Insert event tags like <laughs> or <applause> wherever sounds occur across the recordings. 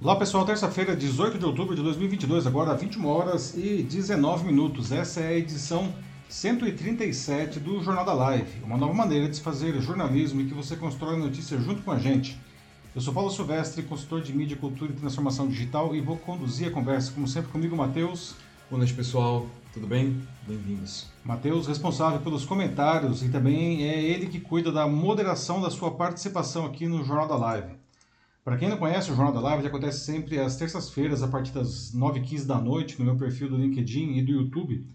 Olá pessoal, terça-feira, 18 de outubro de 2022, agora 21 horas e 19 minutos. Essa é a edição 137 do Jornal da Live, uma nova maneira de se fazer jornalismo e que você constrói notícias junto com a gente. Eu sou Paulo Silvestre, consultor de mídia, cultura e transformação digital e vou conduzir a conversa, como sempre, comigo, Matheus. Boa noite, pessoal. Tudo bem? Bem-vindos. Matheus, responsável pelos comentários e também é ele que cuida da moderação da sua participação aqui no Jornal da Live. Para quem não conhece, o Jornal da Live acontece sempre às terças-feiras, a partir das 9h15 da noite, no meu perfil do LinkedIn e do YouTube.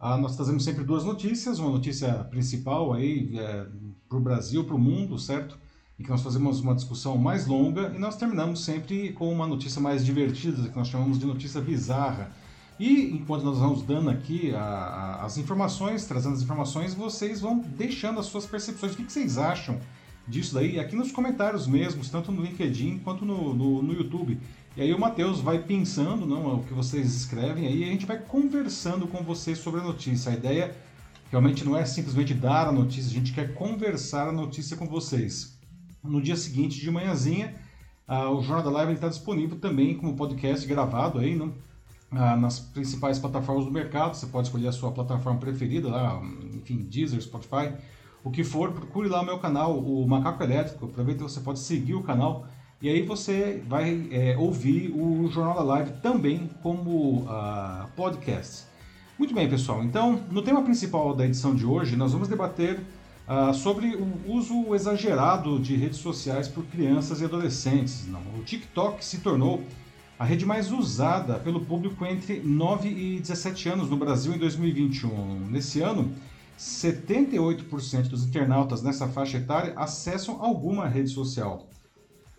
Ah, nós trazemos sempre duas notícias, uma notícia principal aí é, para o Brasil, para o mundo, certo? E que nós fazemos uma discussão mais longa e nós terminamos sempre com uma notícia mais divertida, que nós chamamos de notícia bizarra. E enquanto nós vamos dando aqui a, a, as informações, trazendo as informações, vocês vão deixando as suas percepções. O que, que vocês acham disso daí aqui nos comentários mesmos, tanto no LinkedIn quanto no, no, no YouTube. E aí o Matheus vai pensando não, o que vocês escrevem aí e a gente vai conversando com vocês sobre a notícia. A ideia realmente não é simplesmente dar a notícia, a gente quer conversar a notícia com vocês. No dia seguinte, de manhãzinha, uh, o Jornal da Live está disponível também como podcast gravado aí, não? Uh, nas principais plataformas do mercado. Você pode escolher a sua plataforma preferida, lá, enfim, Deezer, Spotify, o que for, procure lá o meu canal, o Macaco Elétrico. Aproveita que você pode seguir o canal e aí você vai é, ouvir o Jornal da Live também como uh, podcast. Muito bem, pessoal. Então, no tema principal da edição de hoje, nós vamos debater uh, sobre o uso exagerado de redes sociais por crianças e adolescentes. Não, o TikTok se tornou a rede mais usada pelo público entre 9 e 17 anos no Brasil em 2021. Nesse ano, 78% dos internautas nessa faixa etária acessam alguma rede social.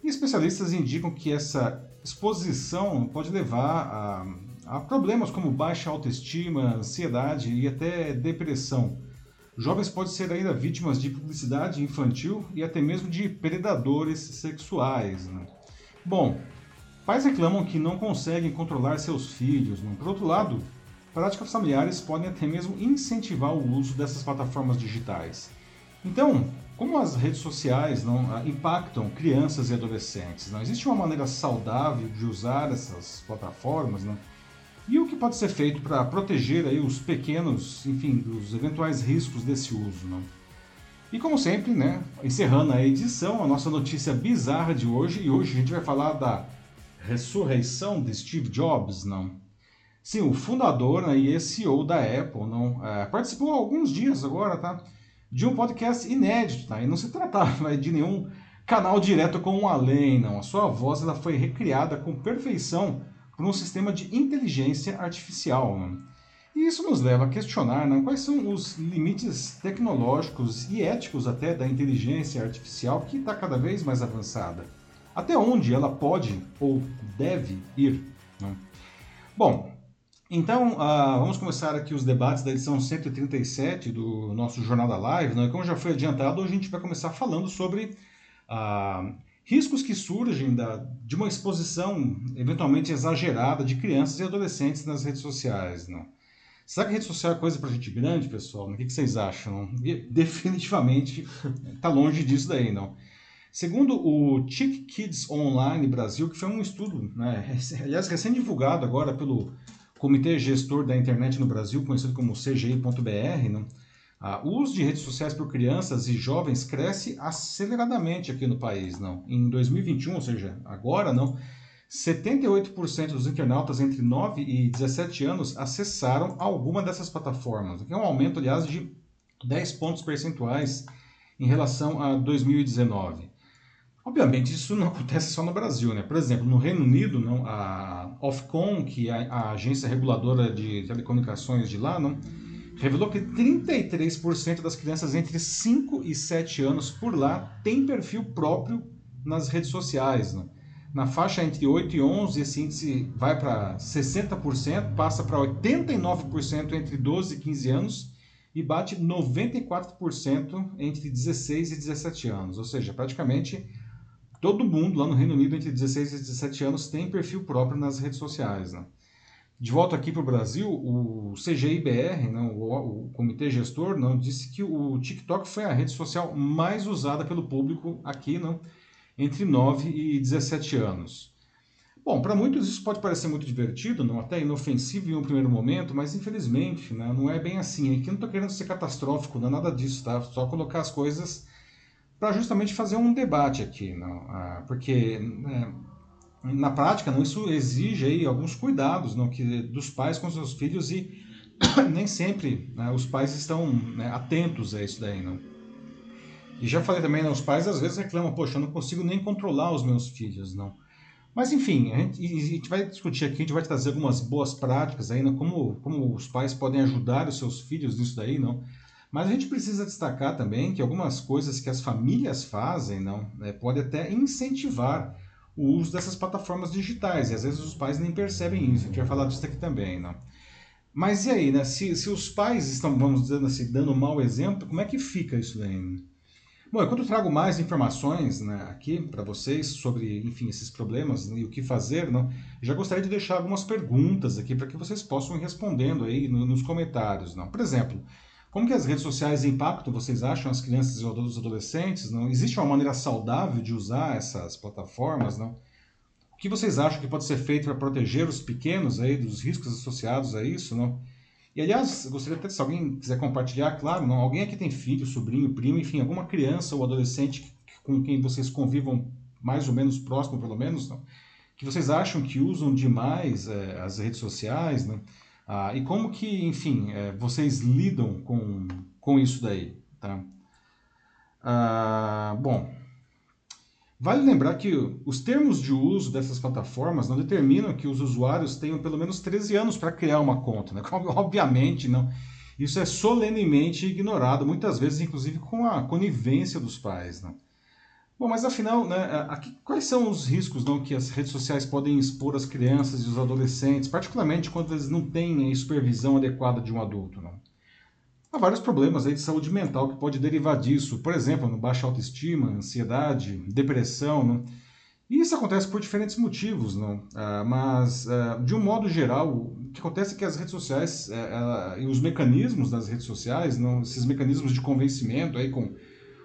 E especialistas indicam que essa exposição pode levar a, a problemas como baixa autoestima, ansiedade e até depressão. Jovens podem ser ainda vítimas de publicidade infantil e até mesmo de predadores sexuais. Né? Bom, pais reclamam que não conseguem controlar seus filhos. Né? Por outro lado, práticas familiares podem até mesmo incentivar o uso dessas plataformas digitais. Então, como as redes sociais não ah, impactam crianças e adolescentes? Não existe uma maneira saudável de usar essas plataformas? Não? E o que pode ser feito para proteger aí os pequenos, enfim, dos eventuais riscos desse uso? Não? E como sempre, né, encerrando a edição, a nossa notícia bizarra de hoje, e hoje a gente vai falar da ressurreição de Steve Jobs, não? Sim, o fundador né, e CEO da Apple não é, participou há alguns dias agora, tá? De um podcast inédito, tá? E não se tratava <laughs> de nenhum canal direto com um além, não. A sua voz ela foi recriada com perfeição por um sistema de inteligência artificial. Não? E isso nos leva a questionar quais são os limites tecnológicos e éticos até da inteligência artificial que está cada vez mais avançada. Até onde ela pode ou deve ir? Não? Bom, então, uh, vamos começar aqui os debates da edição 137 do nosso Jornal da Live. Né? Como já foi adiantado, hoje a gente vai começar falando sobre uh, riscos que surgem da, de uma exposição eventualmente exagerada de crianças e adolescentes nas redes sociais. Não? Será que rede social é coisa para gente grande, pessoal? O que, que vocês acham? Definitivamente está longe disso daí, não. Segundo o Chick Kids Online Brasil, que foi um estudo, né, aliás, recém-divulgado agora pelo Comitê Gestor da Internet no Brasil, conhecido como CGI.br, né? O uso de redes sociais por crianças e jovens cresce aceleradamente aqui no país. Não? Em 2021, ou seja, agora não, 78% dos internautas entre 9 e 17 anos acessaram alguma dessas plataformas, que é um aumento, aliás, de 10 pontos percentuais em relação a 2019. Obviamente, isso não <laughs> acontece só no Brasil, né? Por exemplo, no Reino Unido, não, a Ofcom, que é a agência reguladora de telecomunicações de lá, não, revelou que 33% das crianças entre 5 e 7 anos por lá têm perfil próprio nas redes sociais. Na faixa entre 8 e 11, esse índice vai para 60%, passa para 89% entre 12 e 15 anos e bate 94% entre 16 e 17 anos. Ou seja, praticamente Todo mundo lá no Reino Unido entre 16 e 17 anos tem perfil próprio nas redes sociais. Né? De volta aqui para o Brasil, o CGIBR, né, o, o, Comitê Gestor, não, disse que o TikTok foi a rede social mais usada pelo público aqui, não, entre 9 e 17 anos. Bom, para muitos isso pode parecer muito divertido, não até inofensivo em um primeiro momento, mas infelizmente né, não é bem assim. Aqui não estou querendo ser catastrófico, não é nada disso, tá? Só colocar as coisas para justamente fazer um debate aqui, não? Ah, porque né, na prática não, isso exige aí alguns cuidados não, que, dos pais com seus filhos e <coughs> nem sempre né, os pais estão né, atentos a isso daí. Não? E já falei também, né, os pais às vezes reclamam, poxa, eu não consigo nem controlar os meus filhos, não. Mas enfim, a gente, a gente, vai discutir aqui, a gente vai trazer algumas boas práticas aí, né? como, como os pais podem ajudar os seus filhos nisso daí, não? Mas a gente precisa destacar também que algumas coisas que as famílias fazem, não, é, pode até incentivar o uso dessas plataformas digitais, e às vezes os pais nem percebem isso, a gente vai falar disso aqui também, não? Mas e aí, né? Se, se os pais estão, vamos dizer assim, dando um mau exemplo, como é que fica isso daí? Bom, enquanto eu trago mais informações né, aqui para vocês sobre, enfim, esses problemas e o que fazer, não, já gostaria de deixar algumas perguntas aqui para que vocês possam ir respondendo aí no, nos comentários. Não? Por exemplo, como que as redes sociais impactam, vocês acham, as crianças e os adolescentes? Não? Existe uma maneira saudável de usar essas plataformas? Não? O que vocês acham que pode ser feito para proteger os pequenos aí dos riscos associados a isso? Não? E aliás, gostaria até se alguém quiser compartilhar, claro, não, alguém aqui tem filho, sobrinho, primo, enfim, alguma criança ou adolescente com quem vocês convivam mais ou menos próximo, pelo menos, não? que vocês acham que usam demais é, as redes sociais, né? Ah, e como que, enfim, é, vocês lidam com, com isso daí, tá? Ah, bom, Vale lembrar que os termos de uso dessas plataformas não determinam que os usuários tenham pelo menos 13 anos para criar uma conta. Né? <laughs> Obviamente, não. Isso é solenemente ignorado, muitas vezes, inclusive, com a conivência dos pais. Não? Bom, mas afinal, né, aqui, quais são os riscos não, que as redes sociais podem expor às crianças e os adolescentes, particularmente quando eles não têm supervisão adequada de um adulto? Não? Há vários problemas aí de saúde mental que pode derivar disso, por exemplo, baixa autoestima, ansiedade, depressão, né? E isso acontece por diferentes motivos, não? Ah, mas, ah, de um modo geral, o que acontece é que as redes sociais eh, e os mecanismos das redes sociais, não, esses mecanismos de convencimento aí com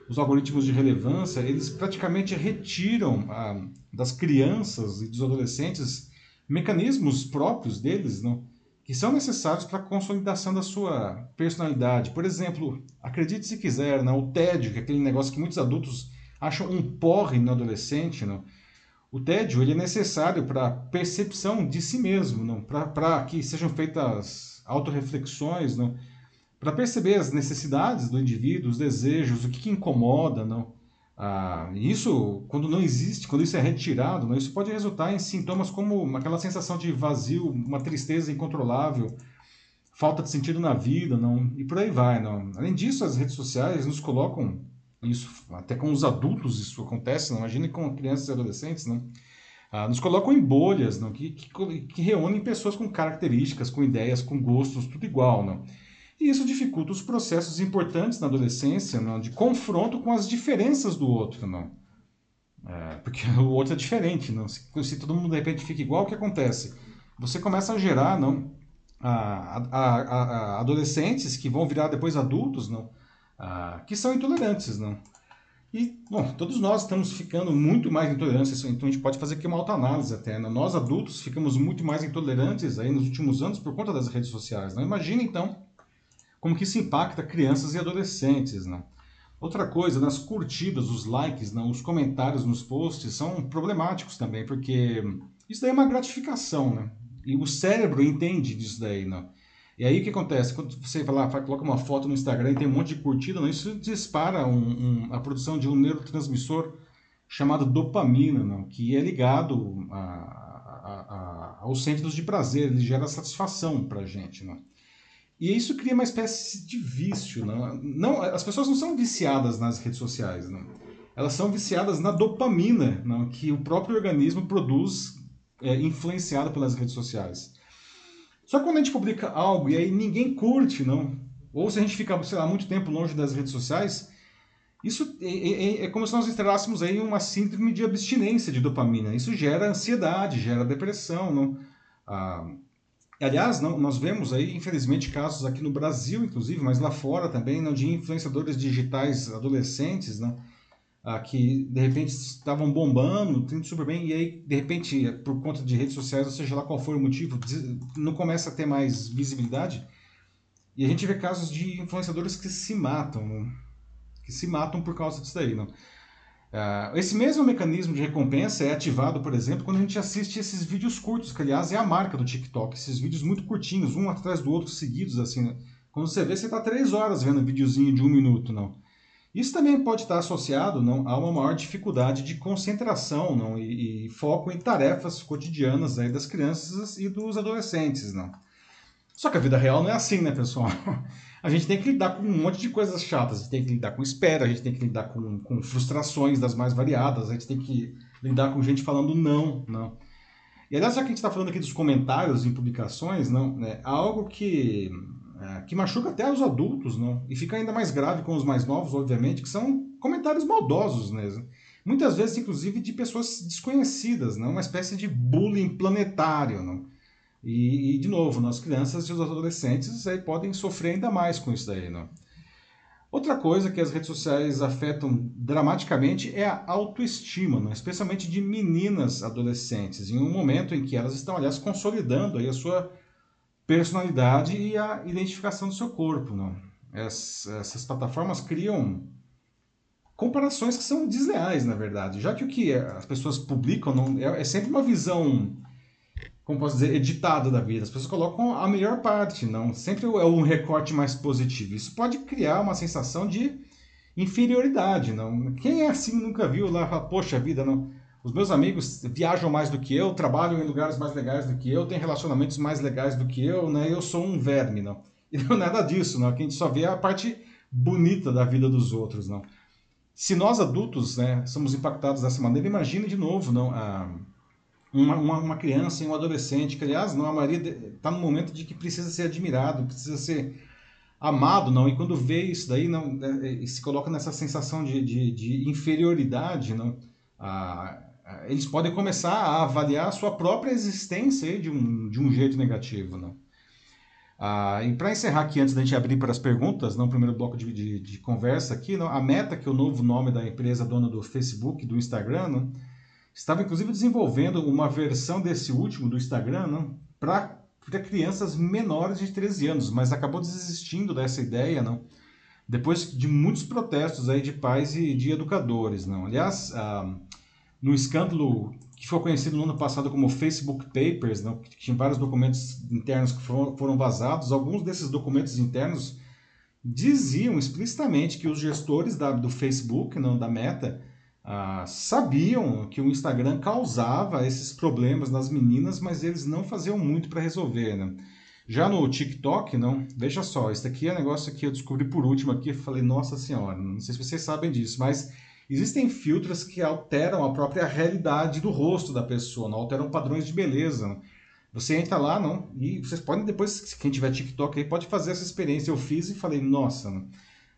os algoritmos de relevância, eles praticamente retiram ah, das crianças e dos adolescentes mecanismos próprios deles, não? que são necessários para a consolidação da sua personalidade. Por exemplo, acredite se quiser, né, o tédio, que é aquele negócio que muitos adultos acham um porre no adolescente. Né? O tédio ele é necessário para a percepção de si mesmo, né? para que sejam feitas autorreflexões, né? Para perceber as necessidades do indivíduo, os desejos, o que, que incomoda. Não? Ah, isso, quando não existe, quando isso é retirado, né, isso pode resultar em sintomas como aquela sensação de vazio, uma tristeza incontrolável, falta de sentido na vida, não, e por aí vai. Não. Além disso, as redes sociais nos colocam, isso até com os adultos isso acontece, não imagine com crianças e adolescentes, não, ah, nos colocam em bolhas, não, que, que, que reúnem pessoas com características, com ideias, com gostos, tudo igual. Não. E isso dificulta os processos importantes na adolescência, não, de confronto com as diferenças do outro. Não. É, porque <laughs> o outro é diferente. Não. Se, se, todo mundo de repente fica igual, o que acontece? Você começa a gerar não, a, a, a, adolescentes que vão virar depois adultos, não, que são intolerantes. Não. E, bom, todos nós estamos ficando muito mais intolerantes, então a gente pode fazer aqui uma autoanálise até. Né? Nós adultos ficamos muito mais intolerantes aí nos últimos anos por conta das redes sociais. Não? Imagina então como que isso impacta crianças e adolescentes, né? Outra coisa, nas curtidas, os likes, né, os comentários nos posts são problemáticos também, porque isso daí é uma gratificação, né? E o cérebro entende disso daí, né? E aí o que acontece? Quando você vai lá, coloca uma foto no Instagram e tem um monte de curtida, né? isso dispara um, um, a produção de um neurotransmissor chamado dopamina, né? que é ligado a, a, a, aos centros de prazer, ele gera satisfação para a gente. Né? E isso cria uma espécie de vício. Não? Não, as pessoas não são viciadas nas redes sociais. Não? Elas são viciadas na dopamina não? que o próprio organismo produz, é, influenciado pelas redes sociais. Só que quando a gente publica algo e aí ninguém curte, não? ou se a gente fica, sei lá, muito tempo longe das redes sociais, isso é, é, é, é como se nós entrássemos aí uma síndrome de abstinência de dopamina. Isso gera ansiedade, gera depressão. Não? Ah, Aliás, não, nós vemos aí, infelizmente, casos aqui no Brasil, inclusive, mas lá fora também, não, de influenciadores digitais adolescentes, não, ah, que de repente estavam bombando, tudo super bem, e aí de repente, por conta de redes sociais, ou seja lá qual for o motivo, não começa a ter mais visibilidade. E a gente vê casos de influenciadores que se matam, que se matam por causa disso daí. Não? Ah, esse mesmo mecanismo de recompensa é ativado, por exemplo, quando a gente assiste esses vídeos curtos, que aliás é a marca do TikTok, esses vídeos muito curtinhos, um atrás do outro, seguidos, assim. Né? Quando você vê, você está três horas vendo um videozinho de um minuto, não. Isso também pode estar associado não, a uma maior dificuldade de concentração não, e, e foco em tarefas cotidianas aí das crianças e dos adolescentes. Não. Só que a vida real não é assim, né, pessoal? <laughs> A gente tem que lidar com um monte de coisas chatas, a gente tem que lidar com espera, a gente tem que lidar com, com frustrações das mais variadas, a gente tem que lidar com gente falando não, não. E aliás, já que a gente está falando aqui dos comentários em publicações, não, né, algo que é, que machuca até os adultos, não? E fica ainda mais grave com os mais novos, obviamente, que são comentários maldosos mesmo. Muitas vezes, inclusive, de pessoas desconhecidas, não? Uma espécie de bullying planetário, não? E, e de novo, nós crianças e os adolescentes aí podem sofrer ainda mais com isso daí, não? Outra coisa que as redes sociais afetam dramaticamente é a autoestima, não? especialmente de meninas adolescentes, em um momento em que elas estão, aliás, consolidando aí a sua personalidade e a identificação do seu corpo. Não? essas plataformas criam comparações que são desleais, na verdade, já que o que as pessoas publicam não, é, é sempre uma visão, como posso dizer, editada da vida. As pessoas colocam a melhor parte, não sempre é um recorte mais positivo. Isso pode criar uma sensação de inferioridade, não? Quem é assim nunca viu lá, fala, poxa vida, não os meus amigos viajam mais do que eu, trabalham em lugares mais legais do que eu, têm relacionamentos mais legais do que eu, né? Eu sou um verme, não. <laughs> E não é nada disso, não. A gente só vê a parte bonita da vida dos outros, não. Se nós adultos, né, somos impactados dessa maneira, imagine de novo, não, a, uma, uma, uma criança e um adolescente, que aliás, não, a Maria está no momento de que precisa ser admirado, precisa ser amado, não. E quando vê isso daí, não, é, se coloca nessa sensação de, de, de inferioridade, não. A, eles podem começar a avaliar a sua própria existência de um, de um jeito negativo. Né? Ah, e para encerrar aqui, antes da gente abrir para as perguntas, no primeiro bloco de, de, de conversa aqui, não, a Meta, que é o novo nome da empresa dona do Facebook, do Instagram, não, estava inclusive desenvolvendo uma versão desse último, do Instagram, para crianças menores de 13 anos, mas acabou desistindo dessa ideia, não, depois de muitos protestos aí de pais e de educadores. Não. Aliás, ah, no escândalo que foi conhecido no ano passado como Facebook Papers, né, que tinha vários documentos internos que foram vazados, alguns desses documentos internos diziam explicitamente que os gestores da, do Facebook, não da Meta, ah, sabiam que o Instagram causava esses problemas nas meninas, mas eles não faziam muito para resolver. Né? Já no TikTok, não, veja só, isso aqui é um negócio que eu descobri por último aqui, falei, nossa senhora, não sei se vocês sabem disso, mas Existem filtros que alteram a própria realidade do rosto da pessoa, não alteram padrões de beleza. Não? Você entra lá, não, e vocês podem depois, quem tiver TikTok aí, pode fazer essa experiência. Eu fiz e falei, nossa, não?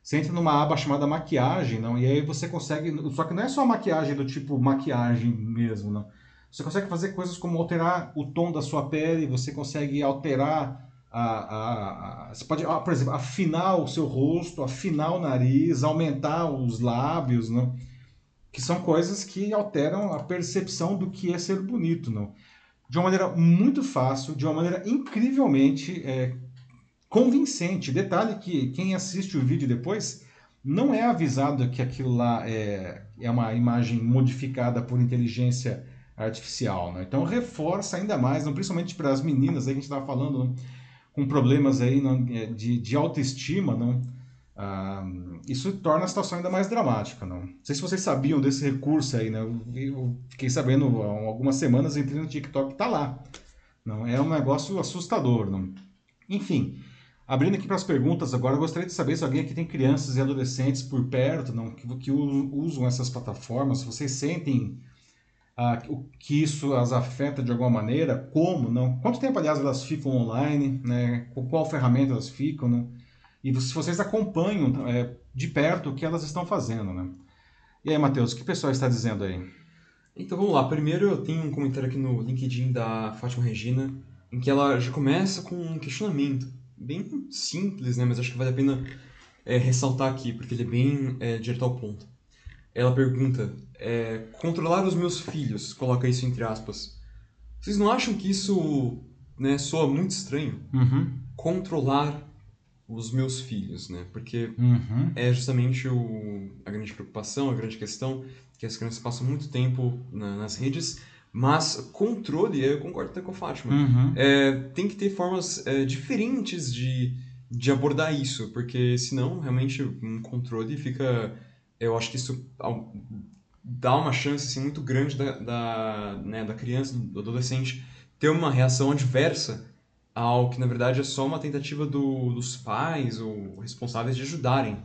Você entra numa aba chamada maquiagem, não, e aí você consegue, só que não é só maquiagem do tipo maquiagem mesmo, não. Você consegue fazer coisas como alterar o tom da sua pele, você consegue alterar a, a, a, você pode, por exemplo, afinar o seu rosto, afinar o nariz, aumentar os lábios, não? que são coisas que alteram a percepção do que é ser bonito, não? de uma maneira muito fácil, de uma maneira incrivelmente é, convincente. Detalhe que quem assiste o vídeo depois não é avisado que aquilo lá é, é uma imagem modificada por inteligência artificial. Né? Então reforça ainda mais, não, principalmente para as meninas aí que a gente estava falando, não? com problemas aí não, é, de, de autoestima, não, ah, isso torna a situação ainda mais dramática. Não? não sei se vocês sabiam desse recurso aí, né? eu, eu fiquei sabendo há algumas semanas, entrei no TikTok, está lá. Não, é um negócio assustador. Não? Enfim, abrindo aqui para as perguntas agora, gostaria de saber se alguém aqui tem crianças e adolescentes por perto não, que, que usam essas plataformas, se vocês sentem ah, que isso as afeta de alguma maneira, como, não? Quanto tempo, aliás, elas ficam online, né? Com qual ferramenta elas ficam, né? E se vocês acompanham é, de perto o que elas estão fazendo, né? E aí, Matheus, o que o pessoal está dizendo aí? Então vamos lá. Primeiro eu tenho um comentário aqui no LinkedIn da Fátima Regina, em que ela já começa com um questionamento bem simples, né? Mas acho que vale a pena é, ressaltar aqui, porque ele é bem é, direto ao ponto. ela pergunta: é, controlar os meus filhos, coloca isso entre aspas. Vocês não acham que isso né, soa muito estranho? Uhum. Controlar os meus filhos, né? Porque Uhum. é justamente o, a grande preocupação, a grande questão, que as crianças passam muito tempo na- nas redes, mas controle, eu concordo até com a Fátima, Uhum. é, tem que ter formas é, diferentes de, de abordar isso, porque senão realmente um controle fica. Eu acho que isso dá uma chance assim, muito grande da, da, né, da criança, do adolescente, ter uma reação adversa ao que na verdade é só uma tentativa do, dos pais ou responsáveis de ajudarem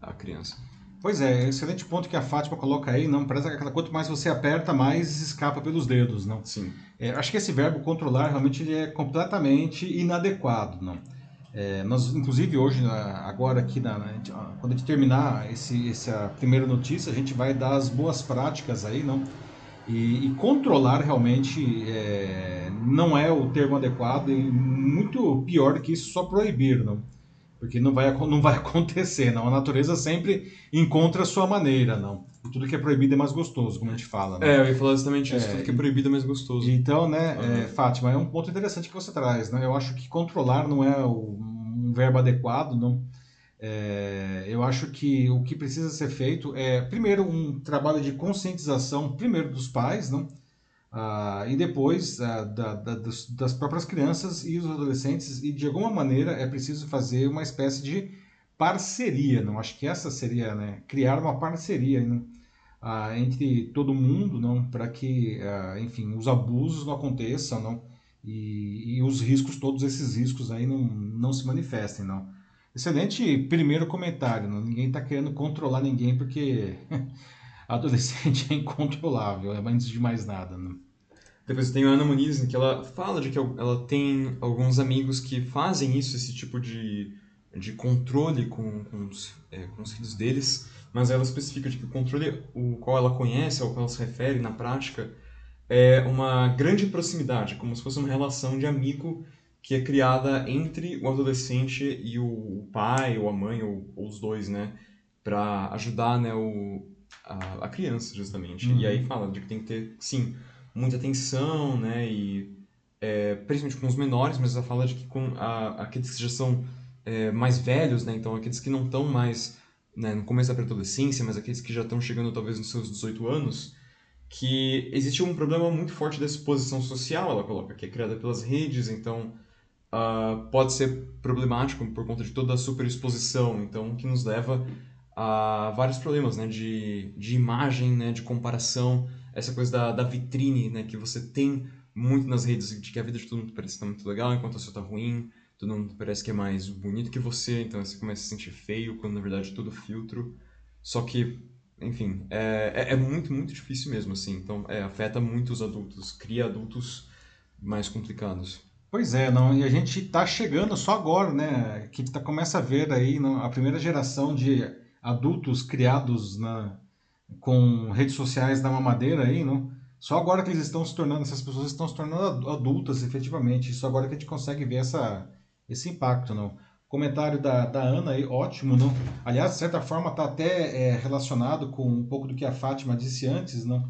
a criança. Pois é, excelente ponto que a Fátima coloca aí, não parece aquela quanto mais você aperta, mais escapa pelos dedos, não. Sim. É, acho que esse verbo controlar realmente ele é completamente inadequado, não. É, nós, inclusive hoje, agora aqui, na, na- quando a gente terminar esse, essa primeira notícia, a gente vai dar as boas práticas aí, não. E, e controlar realmente é, não é o termo adequado e muito pior do que isso só proibir, não. Porque não vai, não vai <laughs> acontecer, não. A natureza sempre encontra a sua maneira, não. E tudo que é proibido é mais gostoso, como a gente fala, né? É, eu ia falar exatamente isso, É, tudo que é proibido é mais gostoso. Então, né, Uhum. é, Fátima, é um ponto interessante que você traz, né? Eu acho que controlar não é o- um verbo adequado, não. É, eu acho que o que precisa ser feito é, primeiro, um trabalho de conscientização, primeiro dos pais, não? Ah, e depois ah, da- da- das, próprias crianças e os adolescentes, e de alguma maneira é preciso fazer uma espécie de parceria, não? Acho que essa seria, né, criar uma parceria, ah, entre todo mundo, não, para que, enfim, os abusos não aconteçam, não, e, e os riscos, todos esses riscos aí não, não se manifestem, não. Excelente primeiro comentário, não? Ninguém está querendo controlar ninguém porque <laughs> adolescente é incontrolável, é antes de mais nada, não. Depois tem a Ana Muniz, que ela fala de que ela tem alguns amigos que fazem isso, esse tipo de, de controle com, com, os, é, com os filhos deles, mas ela especifica de que o controle o qual ela conhece, ao qual ela se refere na prática, é uma grande proximidade, como se fosse uma relação de amigo que é criada entre o adolescente e o pai, ou a mãe, ou, ou os dois, né? Pra ajudar né, o, a, a criança, justamente. Uhum. E aí fala de que tem que ter, sim, muita atenção, né? E é, principalmente com os menores, mas ela fala de que com a, aqueles que já são é, mais velhos, né? Então aqueles que não estão mais né, no começo da pré-adolescência, mas aqueles que já estão chegando talvez nos seus 18 anos, que existe um problema muito forte da exposição social, ela coloca, que é criada pelas redes, então ah, pode ser problemático por conta de toda a superexposição, então que nos leva a vários problemas, né, de, de imagem, né, de comparação, essa coisa da, da vitrine, né, que você tem muito nas redes, de que a vida de todo mundo parece estar muito legal, enquanto a sua está ruim, todo mundo parece que é mais bonito que você, então você começa a se sentir feio, quando na verdade tudo filtro. Só que, enfim, é, é, é muito, muito difícil mesmo, assim. Então, é, afeta muito os adultos, cria adultos mais complicados. Pois é, não, e a gente está chegando só agora, né? Que tá, começa a ver aí não, a primeira geração de adultos criados na, com redes sociais da mamadeira aí, não? Só agora que eles estão se tornando, essas pessoas estão se tornando adu- adultas efetivamente. Só agora que a gente consegue ver essa, esse impacto, não? Comentário da, da Ana aí, ótimo, não? Aliás, de certa forma, está até é, relacionado com um pouco do que a Fátima disse antes, não?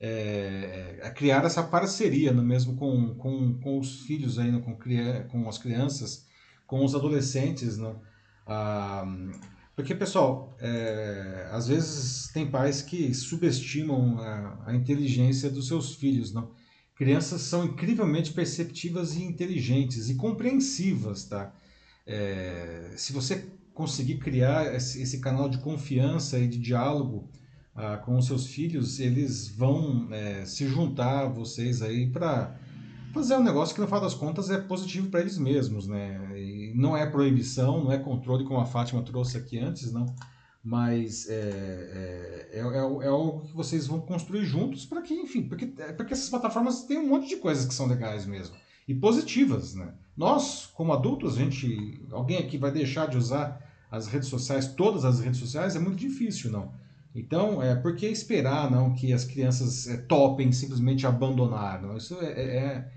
É, é, criar essa parceria no mesmo com, com, com os filhos aí, né, com, com as crianças, com os adolescentes, né? Ah, porque, pessoal, é, às vezes tem pais que subestimam a, a inteligência dos seus filhos, não? Crianças são incrivelmente perceptivas e inteligentes e compreensivas, tá? É, se você conseguir criar esse, esse canal de confiança e de diálogo ah, com os seus filhos, eles vão é, se juntar a vocês aí para fazer um negócio que no final das contas é positivo para eles mesmos, né? E não é proibição, não é controle como a Fátima trouxe aqui antes, não. Mas é, é, é, é, é algo que vocês vão construir juntos para que, enfim, porque, porque essas plataformas têm um monte de coisas que são legais mesmo e positivas, né? Nós, como adultos, a gente, alguém aqui vai deixar de usar as redes sociais, todas as redes sociais, é muito difícil, não. Então, é, por que esperar não que as crianças é, topem simplesmente abandonar? Não? Isso é, é- é-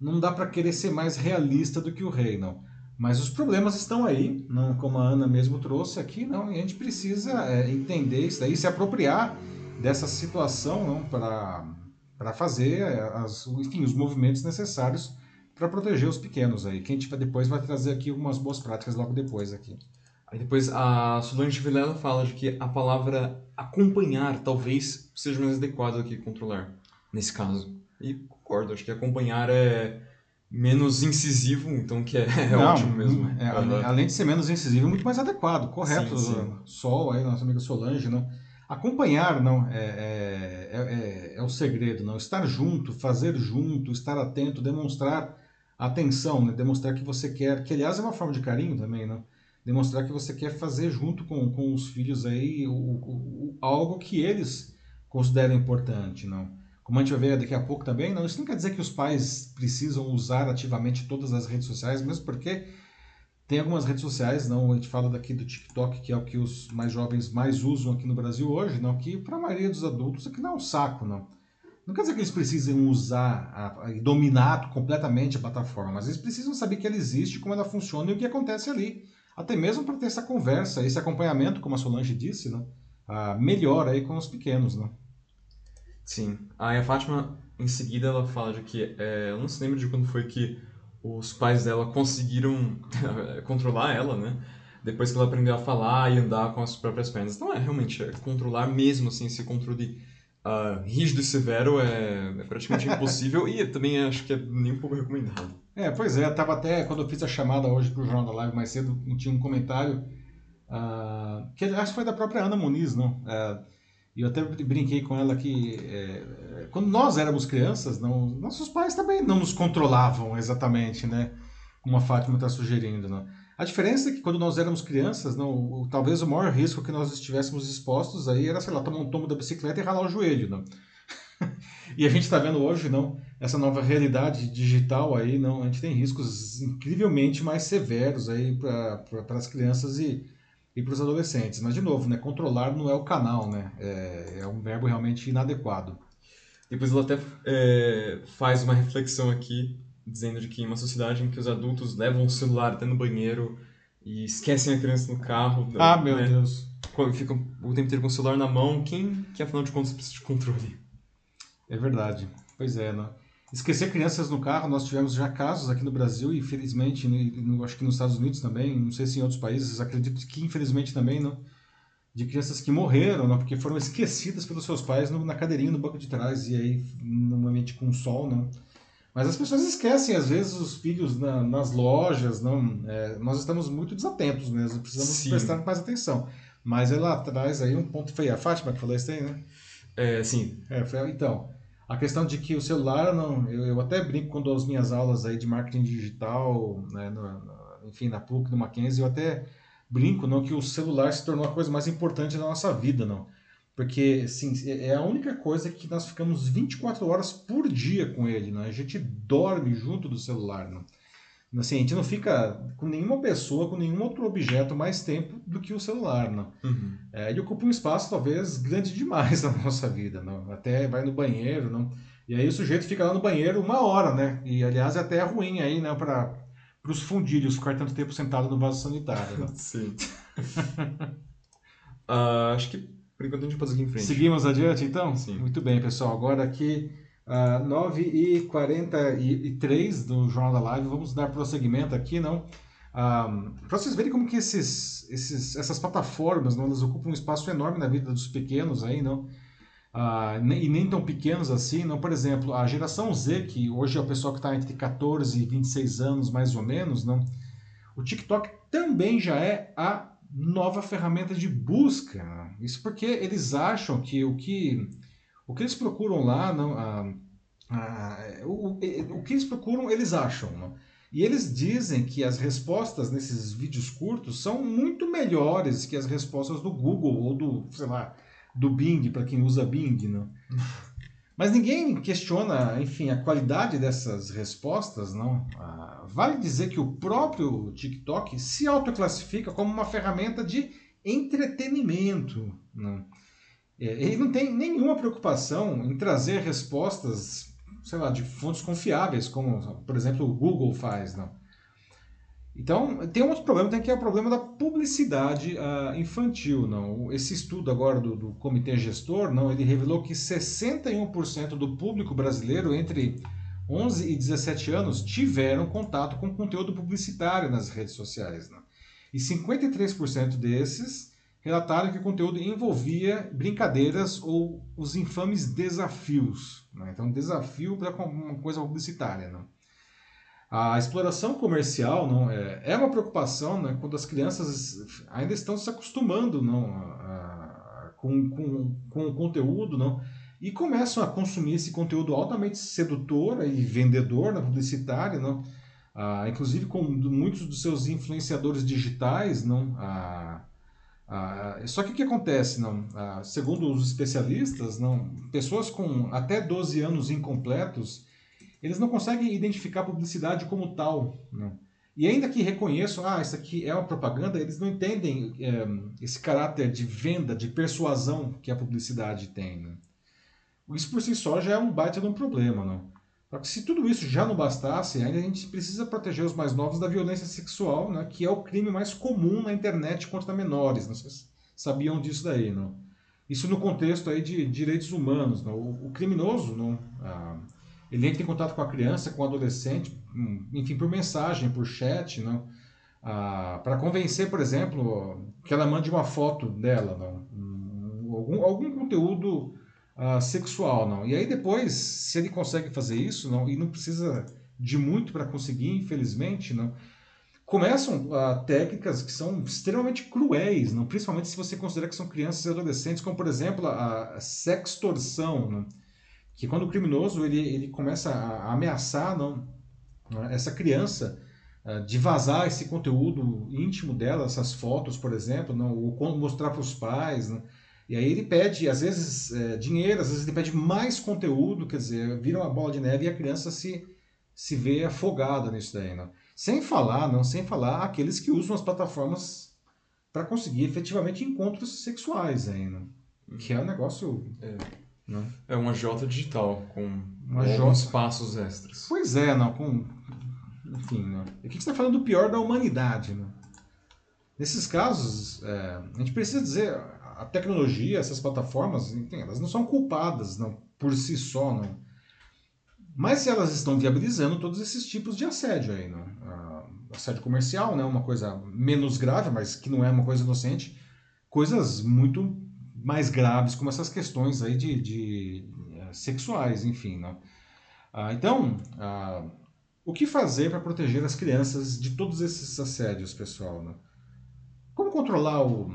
não dá para querer ser mais realista do que o rei, não. Mas os problemas estão aí, não, como a Ana mesmo trouxe aqui, não. E a gente precisa é, entender isso daí, se apropriar dessa situação para fazer as, enfim, os movimentos necessários para proteger os pequenos aí. Quem tiver depois vai trazer aqui algumas boas práticas logo depois aqui. Aí depois a Solange Vilela fala de que a palavra acompanhar talvez seja mais adequada do que controlar, nesse caso. E concordo, acho que acompanhar é menos incisivo, então que é, <laughs> é Não, ótimo mesmo. É, além de ser menos incisivo, é muito mais adequado, correto. Sim, sim. Sol, aí, nossa amiga Solange, não. Acompanhar não é, é, é, é, o segredo, não. Estar junto, fazer junto, estar atento, demonstrar atenção, né? demonstrar que você quer, que aliás é uma forma de carinho também, não demonstrar que você quer fazer junto com, com os filhos aí o, o, o, algo que eles consideram importante, não? Como a gente vai ver daqui a pouco também, não, isso não quer dizer que os pais precisam usar ativamente todas as redes sociais, mesmo porque tem algumas redes sociais, não, a gente fala daqui do TikTok, que é o que os mais jovens mais usam aqui no Brasil hoje, não, que para a maioria dos adultos aqui não é um saco, não. Não quer dizer que eles precisem usar e dominar completamente a plataforma, mas eles precisam saber que ela existe, como ela funciona e o que acontece ali até mesmo para ter essa conversa, esse acompanhamento, como a Solange disse, né? Ah, melhor aí com os pequenos, né? Sim. Aí a Fátima, em seguida, ela fala de que, é, eu não se lembro de quando foi que os pais dela conseguiram <laughs> controlar ela, né? Depois que ela aprendeu a falar e andar com as próprias pernas. Então é realmente é, controlar mesmo, assim, esse controle uh, rígido e severo é, é praticamente impossível e também acho que é nem um pouco recomendado. É, pois é, tava até, quando eu fiz a chamada hoje pro Jornal da Live mais cedo, tinha um comentário, uh, que que foi da própria Ana Muniz, não? Uh, e eu até brinquei com ela que é, quando nós éramos crianças, não, nossos pais também não nos controlavam exatamente, né? Como a Fátima está sugerindo, não? A diferença é que quando nós éramos crianças, não, talvez o maior risco que nós estivéssemos expostos aí era, sei lá, tomar um tomo da bicicleta e ralar o joelho, não? <laughs> e a gente está vendo hoje, não, essa nova realidade digital aí, não, a gente tem riscos incrivelmente mais severos aí para as crianças e, e para os adolescentes. Mas, de novo, né, controlar não é o canal, né? É, é um verbo realmente inadequado. Depois ela até é, faz uma reflexão aqui dizendo de que em uma sociedade em que os adultos levam o celular até no banheiro e esquecem a criança no carro. Ah, meu né? Deus. Ficam o tempo inteiro com o celular na mão. Quem que, afinal de contas, precisa de controle? É verdade. Pois é, né? Esquecer crianças no carro, nós tivemos já casos aqui no Brasil e infelizmente, no, acho que nos Estados Unidos também, não sei se em outros países, acredito que infelizmente também, não, de crianças que morreram, não, porque foram esquecidas pelos seus pais no, na cadeirinha no banco de trás e aí, normalmente com sol, não, mas as pessoas esquecem, às vezes, os filhos na, nas lojas. Não, é, nós estamos muito desatentos mesmo, precisamos Sim. prestar mais atenção. Mas lá atrás, aí um ponto foi a Fátima que falou isso aí, né? É, sim. É, foi, então, a questão de que o celular, não, eu, eu até brinco quando as minhas aulas aí de marketing digital, né, no, no, enfim, na PUC, no Mackenzie, eu até brinco não que o celular se tornou a coisa mais importante da nossa vida, não. Porque, assim, é a única coisa que nós ficamos 24 horas por dia com ele, né? A gente dorme junto do celular, né? Assim, a gente não fica com nenhuma pessoa, com nenhum outro objeto mais tempo do que o celular, né? Uhum. É, ele ocupa um espaço, talvez, grande demais <laughs> na nossa vida, né? Até vai no banheiro, não? E aí o sujeito fica lá no banheiro uma hora, né? E, aliás, é até ruim aí, né? Para os fundilhos ficar tanto tempo sentado no vaso sanitário, né? <laughs> Sim. uh, acho que por enquanto a gente pode seguir em frente. Seguimos adiante então? Sim. Muito bem, pessoal. Agora aqui, uh, 9h43 do Jornal da Live, vamos dar prosseguimento aqui, não? Uh, para vocês verem como que esses, esses, essas plataformas, não, elas ocupam um espaço enorme na vida dos pequenos aí, não? Uh, e nem tão pequenos assim, não? Por exemplo, a geração Z, que hoje é o pessoal que está entre 14 e 26 anos, mais ou menos, não? O TikTok também já é a nova ferramenta de busca. Isso porque eles acham que o que, o que eles procuram lá, não, a, a, o, o, que eles procuram, eles acham. Não? E eles dizem que as respostas nesses vídeos curtos são muito melhores que as respostas do Google ou do, sei lá, do Bing, para quem usa Bing. Não? <laughs> Mas ninguém questiona, enfim, a qualidade dessas respostas, não? Ah, vale dizer que o próprio TikTok se autoclassifica como uma ferramenta de entretenimento, não? É, ele não tem nenhuma preocupação em trazer respostas, sei lá, de fontes confiáveis, como, por exemplo, o Google faz, não? Então, tem um outro problema, tem que é o problema da publicidade uh, infantil. Não? Esse estudo agora do, do, comitê gestor, não, ele revelou que 61% do público brasileiro entre 11 e 17 anos tiveram contato com conteúdo publicitário nas redes sociais. Não? E 53% desses relataram que o conteúdo envolvia brincadeiras ou os infames desafios. Né? Então, desafio para uma coisa publicitária. Não? A exploração comercial não é, é uma preocupação né, quando as crianças ainda estão se acostumando não, a, a, com, com, com o conteúdo não, e começam a consumir esse conteúdo altamente sedutor e vendedor na publicitária, não, inclusive com muitos dos seus influenciadores digitais. Não, ah, só que o que acontece? Não, ah, segundo os especialistas, não, pessoas com até 12 anos incompletos eles não conseguem identificar a publicidade como tal. Né? E ainda que reconheçam, ah, isso aqui é uma propaganda, eles não entendem é, esse caráter de venda, de persuasão que a publicidade tem. Né? Isso por si só já é um baita de um problema. Né? Só que se tudo isso já não bastasse, ainda a gente precisa proteger os mais novos da violência sexual, né? que é o crime mais comum na internet contra menores. Né? Vocês sabiam disso daí, não? Isso no contexto aí de direitos humanos. Não? O, o criminoso, não? Ah, ele entra em contato com a criança, com o adolescente, hum, enfim, por mensagem, por chat, não? Ah, para convencer, por exemplo, que ela mande uma foto dela, não? Hum, algum, algum conteúdo ah, sexual, não? E aí depois, se ele consegue fazer isso, não? E não precisa de muito para conseguir, infelizmente, não? Começam ah, técnicas que são extremamente cruéis, não? Principalmente se você considera que são crianças e adolescentes, como por exemplo a, a sextorção, não? que quando o criminoso ele, ele começa a ameaçar não, né, essa criança uh, de vazar esse conteúdo íntimo dela, essas fotos, por exemplo, não, ou mostrar para os pais, não, e aí ele pede, às vezes, é, dinheiro, às vezes ele pede mais conteúdo, quer dizer, vira uma bola de neve e a criança se, se vê afogada nisso daí. Não? Sem falar, não, sem falar aqueles que usam as plataformas para conseguir efetivamente encontros sexuais aí, não? que é um negócio... É não? É uma J digital, com uma alguns J... passos extras. Pois é, não, com... Enfim, não. E aqui você está falando do pior da humanidade, né? Nesses casos, é, a gente precisa dizer, a tecnologia, essas plataformas, elas não são culpadas não, por si só, não. Mas elas estão viabilizando todos esses tipos de assédio aí, não? assédio comercial, né, uma coisa menos grave, mas que não é uma coisa inocente, coisas muito mais graves, como essas questões aí de, de uh, sexuais, enfim. Né? Uh, então, uh, o que fazer para proteger as crianças de todos esses assédios, pessoal? Né? Como controlar o,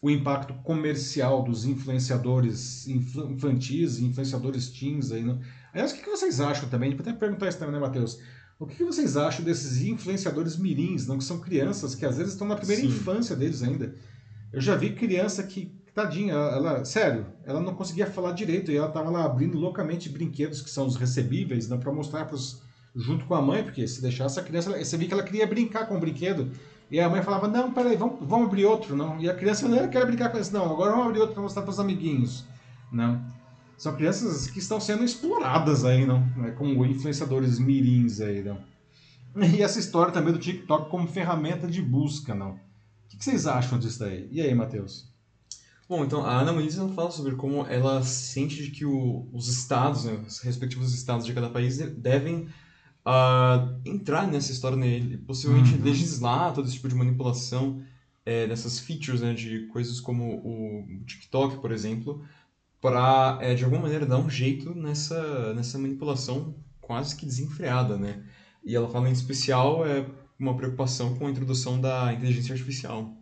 o impacto comercial dos influenciadores infantis, influenciadores teens aí, né? Aliás, o que vocês acham também? Vou até perguntar isso também, né, Matheus? O que vocês acham desses influenciadores mirins, não? que são crianças que às vezes estão na primeira Sim. infância deles ainda? Eu já vi criança que Tadinha, ela, sério, ela não conseguia falar direito e ela tava lá abrindo loucamente brinquedos que são os recebíveis, né, para mostrar pros, junto com a mãe, porque se deixasse a criança, você via que ela queria brincar com o brinquedo. E a mãe falava: Não, peraí, vamos, vamos abrir outro, não. E a criança não eu quero brincar com isso, não. Agora vamos abrir outro para mostrar para os amiguinhos, não. São crianças que estão sendo exploradas aí, não, né, como influenciadores mirins aí, não. E essa história também do TikTok como ferramenta de busca, não. O que vocês acham disso daí? E aí, Matheus? Bom, então a Ana Muniz fala sobre como ela sente que o, os estados, né, os respectivos estados de cada país devem uh, entrar nessa história, né, possivelmente uhum. legislar todo esse tipo de manipulação é, dessas features, né, de coisas como o TikTok, por exemplo, para é, de alguma maneira dar um jeito nessa nessa manipulação quase que desenfreada, né? E ela fala em especial é uma preocupação com a introdução da inteligência artificial.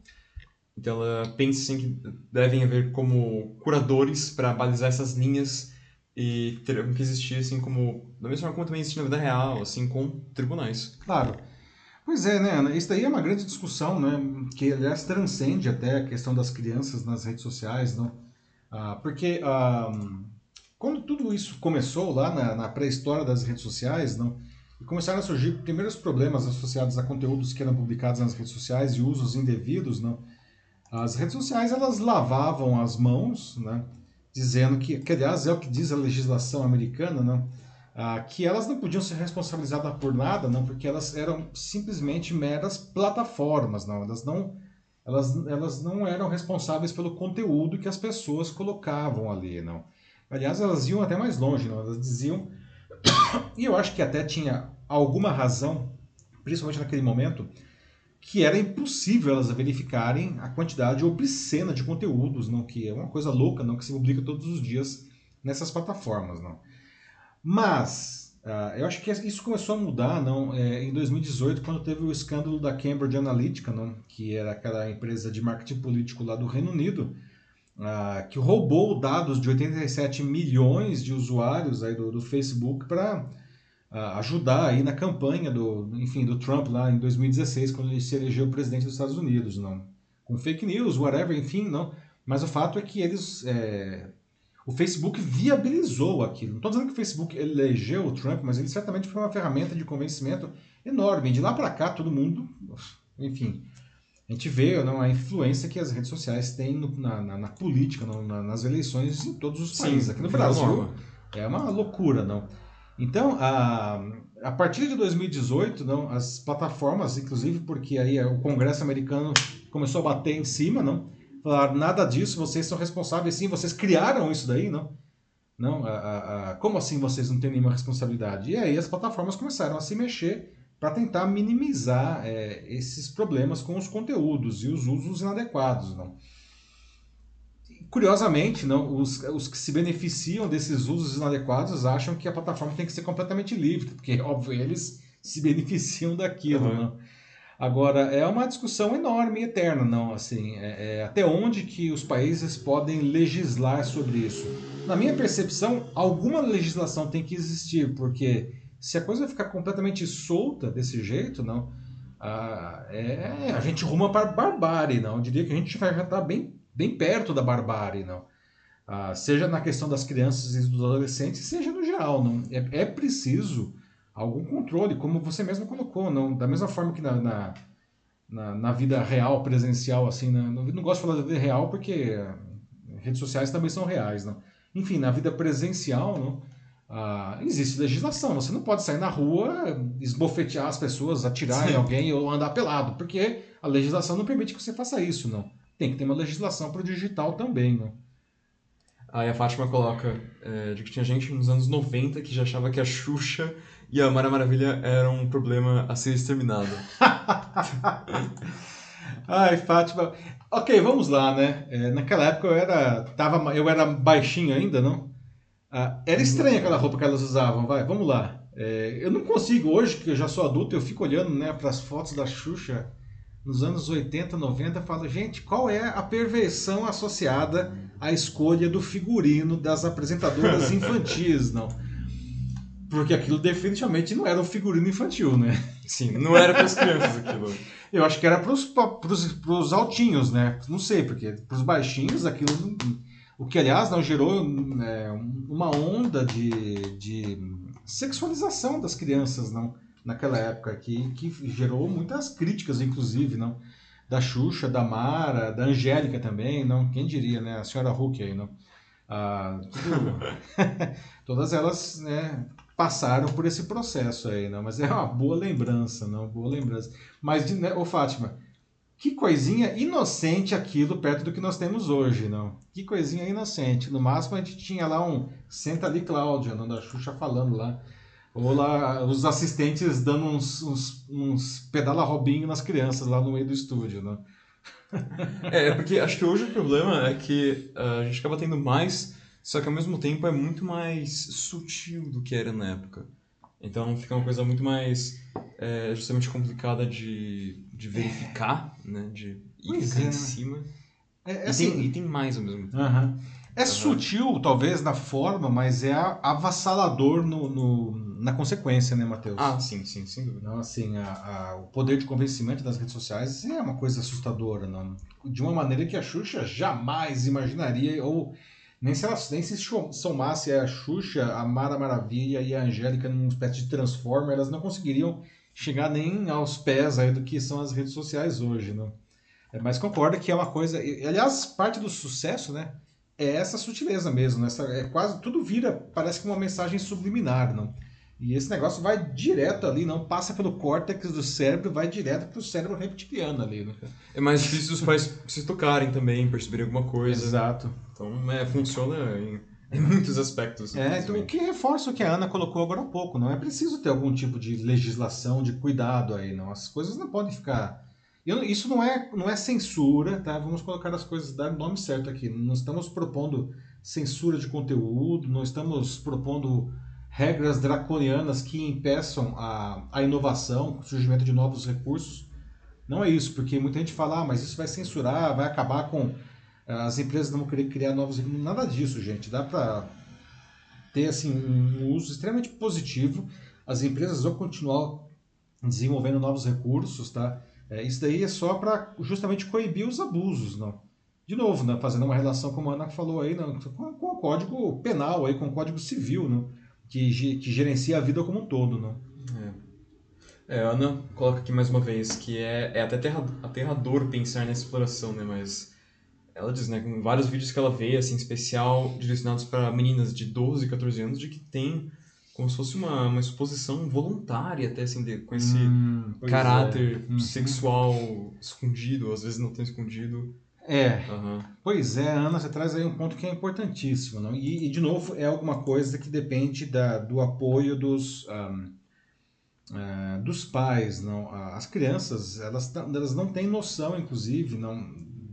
Então ela pensa assim, que devem haver como curadores para balizar essas linhas e ter que existir assim como da mesma forma como também existe na vida real, assim com tribunais. Claro. Pois é, né, Ana? Isso daí é uma grande discussão, né? Que aliás transcende até a questão das crianças nas redes sociais, não? Ah, porque ah, quando tudo isso começou lá na, na pré-história das redes sociais, não? E começaram a surgir primeiros problemas associados a conteúdos que eram publicados nas redes sociais e usos indevidos, não? As redes sociais elas lavavam as mãos, né? Dizendo que, que aliás é o que diz a legislação americana, né? ah, que elas não podiam ser responsabilizadas por nada, não, porque elas eram simplesmente meras plataformas, não, elas não, elas, elas não eram responsáveis pelo conteúdo que as pessoas colocavam ali, não. Aliás, elas iam até mais longe, não, elas diziam, <coughs> e eu acho que até tinha alguma razão, principalmente naquele momento, que era impossível elas verificarem a quantidade obscena de conteúdos, não, que é uma coisa louca, não, que se publica todos os dias nessas plataformas, não. Mas uh, eu acho que isso começou a mudar não, é, em 2018, quando teve o escândalo da Cambridge Analytica, não, que era aquela empresa de marketing político lá do Reino Unido, uh, que roubou dados de 87 milhões de usuários aí do, do Facebook para ajudar aí na campanha do, enfim, do Trump lá em 2016, quando ele se elegeu presidente dos Estados Unidos, não, com fake news, whatever, enfim, não. Mas o fato é que eles é, o Facebook viabilizou aquilo. Não estou dizendo que o Facebook elegeu o Trump, mas ele certamente foi uma ferramenta de convencimento enorme. De lá para cá, todo mundo, enfim, a gente vê não, a influência que as redes sociais têm no, na, na, na, política, na, nas eleições em todos os países. Aqui no Brasil é uma loucura, não. Então, a, a partir de 2018, não, as plataformas, inclusive porque aí o Congresso americano começou a bater em cima, não, Falaram, nada disso, vocês são responsáveis sim, vocês criaram isso daí, não? Não, a, a, a, como assim vocês não têm nenhuma responsabilidade? E aí as plataformas começaram a se mexer para tentar minimizar é, esses problemas com os conteúdos e os usos inadequados, não? Curiosamente, não, os, os que se beneficiam desses usos inadequados acham que a plataforma tem que ser completamente livre, porque, óbvio, eles se <laughs> beneficiam daquilo, uhum. não? Agora, é uma discussão enorme e eterna, não, assim, é, é, até onde que os países podem legislar sobre isso. Na minha percepção, alguma legislação tem que existir, porque se a coisa ficar completamente solta desse jeito, não, a, é, a gente ruma para a barbárie, não, eu diria que a gente vai já estar tá bem, bem perto da barbárie, não. Ah, seja na questão das crianças e dos adolescentes, seja no geral, não. É, é preciso algum controle, como você mesmo colocou, não da mesma forma que na, na, na, na vida real, presencial, assim, né? não, não gosto de falar da vida real porque redes sociais também são reais, não? Enfim, na vida presencial, não? Ah, existe legislação, você não pode sair na rua, esbofetear as pessoas, atirar Sim. em alguém ou andar pelado, porque a legislação não permite que você faça isso, não. Tem que ter uma legislação para o digital também, não. Aí a Fátima coloca é, de que tinha gente nos anos 90 que já achava que a Xuxa e a Mara Maravilha era um problema a ser exterminado. <laughs> Ai, Fátima. Ok, vamos lá, né? É, naquela época eu era, tava, eu era baixinho ainda, não? Ah, era estranha aquela roupa que elas usavam, vai, vamos lá. É, eu não consigo, hoje que eu já sou adulto, eu fico olhando né, para as fotos da Xuxa nos anos 80, 90, e falo, gente, qual é a perversão associada à escolha do figurino das apresentadoras <laughs> infantis, não? Porque aquilo definitivamente não era um figurino infantil, né? Sim, não era para as crianças aquilo. Eu acho que era para os altinhos, né? Não sei, porque para os baixinhos aquilo. O que, aliás, não gerou é, uma onda de, de sexualização das crianças, não? Naquela época, que, que gerou muitas críticas, inclusive, não? Da Xuxa, da Mara, da Angélica também, não? Quem diria, né? A senhora Hulk aí, não? Ah, tudo... <laughs> todas elas né, passaram por esse processo aí, não? Mas é uma boa lembrança, não? Boa lembrança. Mas, né, ô Fátima, que coisinha inocente aquilo perto do que nós temos hoje, não? Que coisinha inocente. No máximo a gente tinha lá um Senta ali, Cláudia, não da Xuxa falando lá. Ou lá os assistentes dando uns, uns, uns pedala robinho nas crianças lá no meio do estúdio, não? <laughs> É, porque acho que hoje o problema é que uh, a gente acaba tendo mais só que ao mesmo tempo é muito mais sutil do que era na época. Então fica uma coisa muito mais é, justamente complicada de, de verificar, né? De ir ficar é. em cima. É, é e, assim, tem, e tem mais ao mesmo tempo. Uh -huh. É uhum. sutil, talvez, na forma, mas é avassalador no, no, na consequência, né, Matheus? Ah, sim, sim, sem dúvida. Então, assim, a, a, o poder de convencimento das redes sociais é uma coisa assustadora, não? De uma maneira que a Xuxa jamais imaginaria ou nem se, ela, nem se somasse a Xuxa, a Mara Maravilha e a Angélica numa espécie de transformer, elas não conseguiriam chegar nem aos pés aí do que são as redes sociais hoje, né? É, mas concorda que é uma coisa. Aliás, parte do sucesso, né? É essa sutileza mesmo. Né? Essa, é quase tudo vira, parece que uma mensagem subliminar, não? E esse negócio vai direto ali, não passa pelo córtex do cérebro, vai direto pro cérebro reptiliano ali. Né? É mais difícil os pais se tocarem também, perceberem alguma coisa. Exato. Então, é, funciona em, em muitos aspectos. É, então, o que reforça o que a Ana colocou agora há pouco, não é preciso ter algum tipo de legislação, de cuidado aí, não. As coisas não podem ficar... Eu, isso não é, não é censura, tá? Vamos colocar as coisas, dar o nome certo aqui. Não estamos propondo censura de conteúdo, não estamos propondo regras draconianas que impeçam a, a inovação, o surgimento de novos recursos. Não é isso, porque muita gente fala, ah, mas isso vai censurar, vai acabar com. Eh, as empresas não vão querer criar novos. Nada disso, gente. Dá para ter assim, um uso extremamente positivo. As empresas vão continuar desenvolvendo novos recursos, tá? É, isso daí é só para justamente coibir os abusos, não? De novo, né, fazendo uma relação, como a Ana falou aí, não, com, com o código penal, aí, com o código civil, não? Que, que gerencia a vida como um todo, né? É. é a Ana coloca aqui mais uma vez que é, é até aterrador pensar nessa exploração, né? Mas ela diz, né, com vários vídeos que ela vê, assim, especial, direcionados para meninas de 12, 14 anos, de que tem como se fosse uma, uma exposição voluntária até, assim, de, com esse hum, caráter é. sexual escondido, às vezes não tão escondido. É. Uhum. Pois é, Ana, você traz aí um ponto que é importantíssimo. Não? E, e de novo, é alguma coisa que depende da, do apoio dos, um, uh, é, dos pais. Não? As crianças, elas, elas não têm noção, inclusive, não,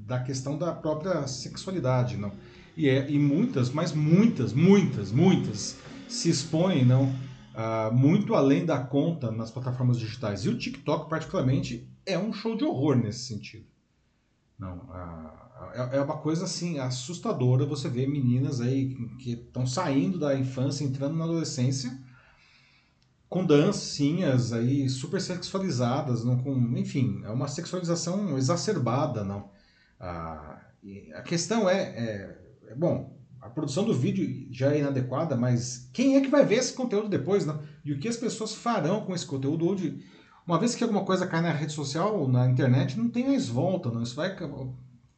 da questão da própria sexualidade. Não? E, é, e muitas, mas muitas, muitas, muitas se expõem não, uh, muito além da conta nas plataformas digitais. E o TikTok, particularmente, é um show de horror nesse sentido. Não, é, é uma coisa assim assustadora você ver meninas aí que estão saindo da infância, entrando na adolescência, com dancinhas aí super sexualizadas, não, com, enfim, é uma sexualização exacerbada, não. A, a questão é, é, é, bom, a produção do vídeo já é inadequada, mas quem é que vai ver esse conteúdo depois, não? E o que as pessoas farão com esse conteúdo? Onde uma vez que alguma coisa cai na rede social, na internet, não tem mais volta, não. Isso vai.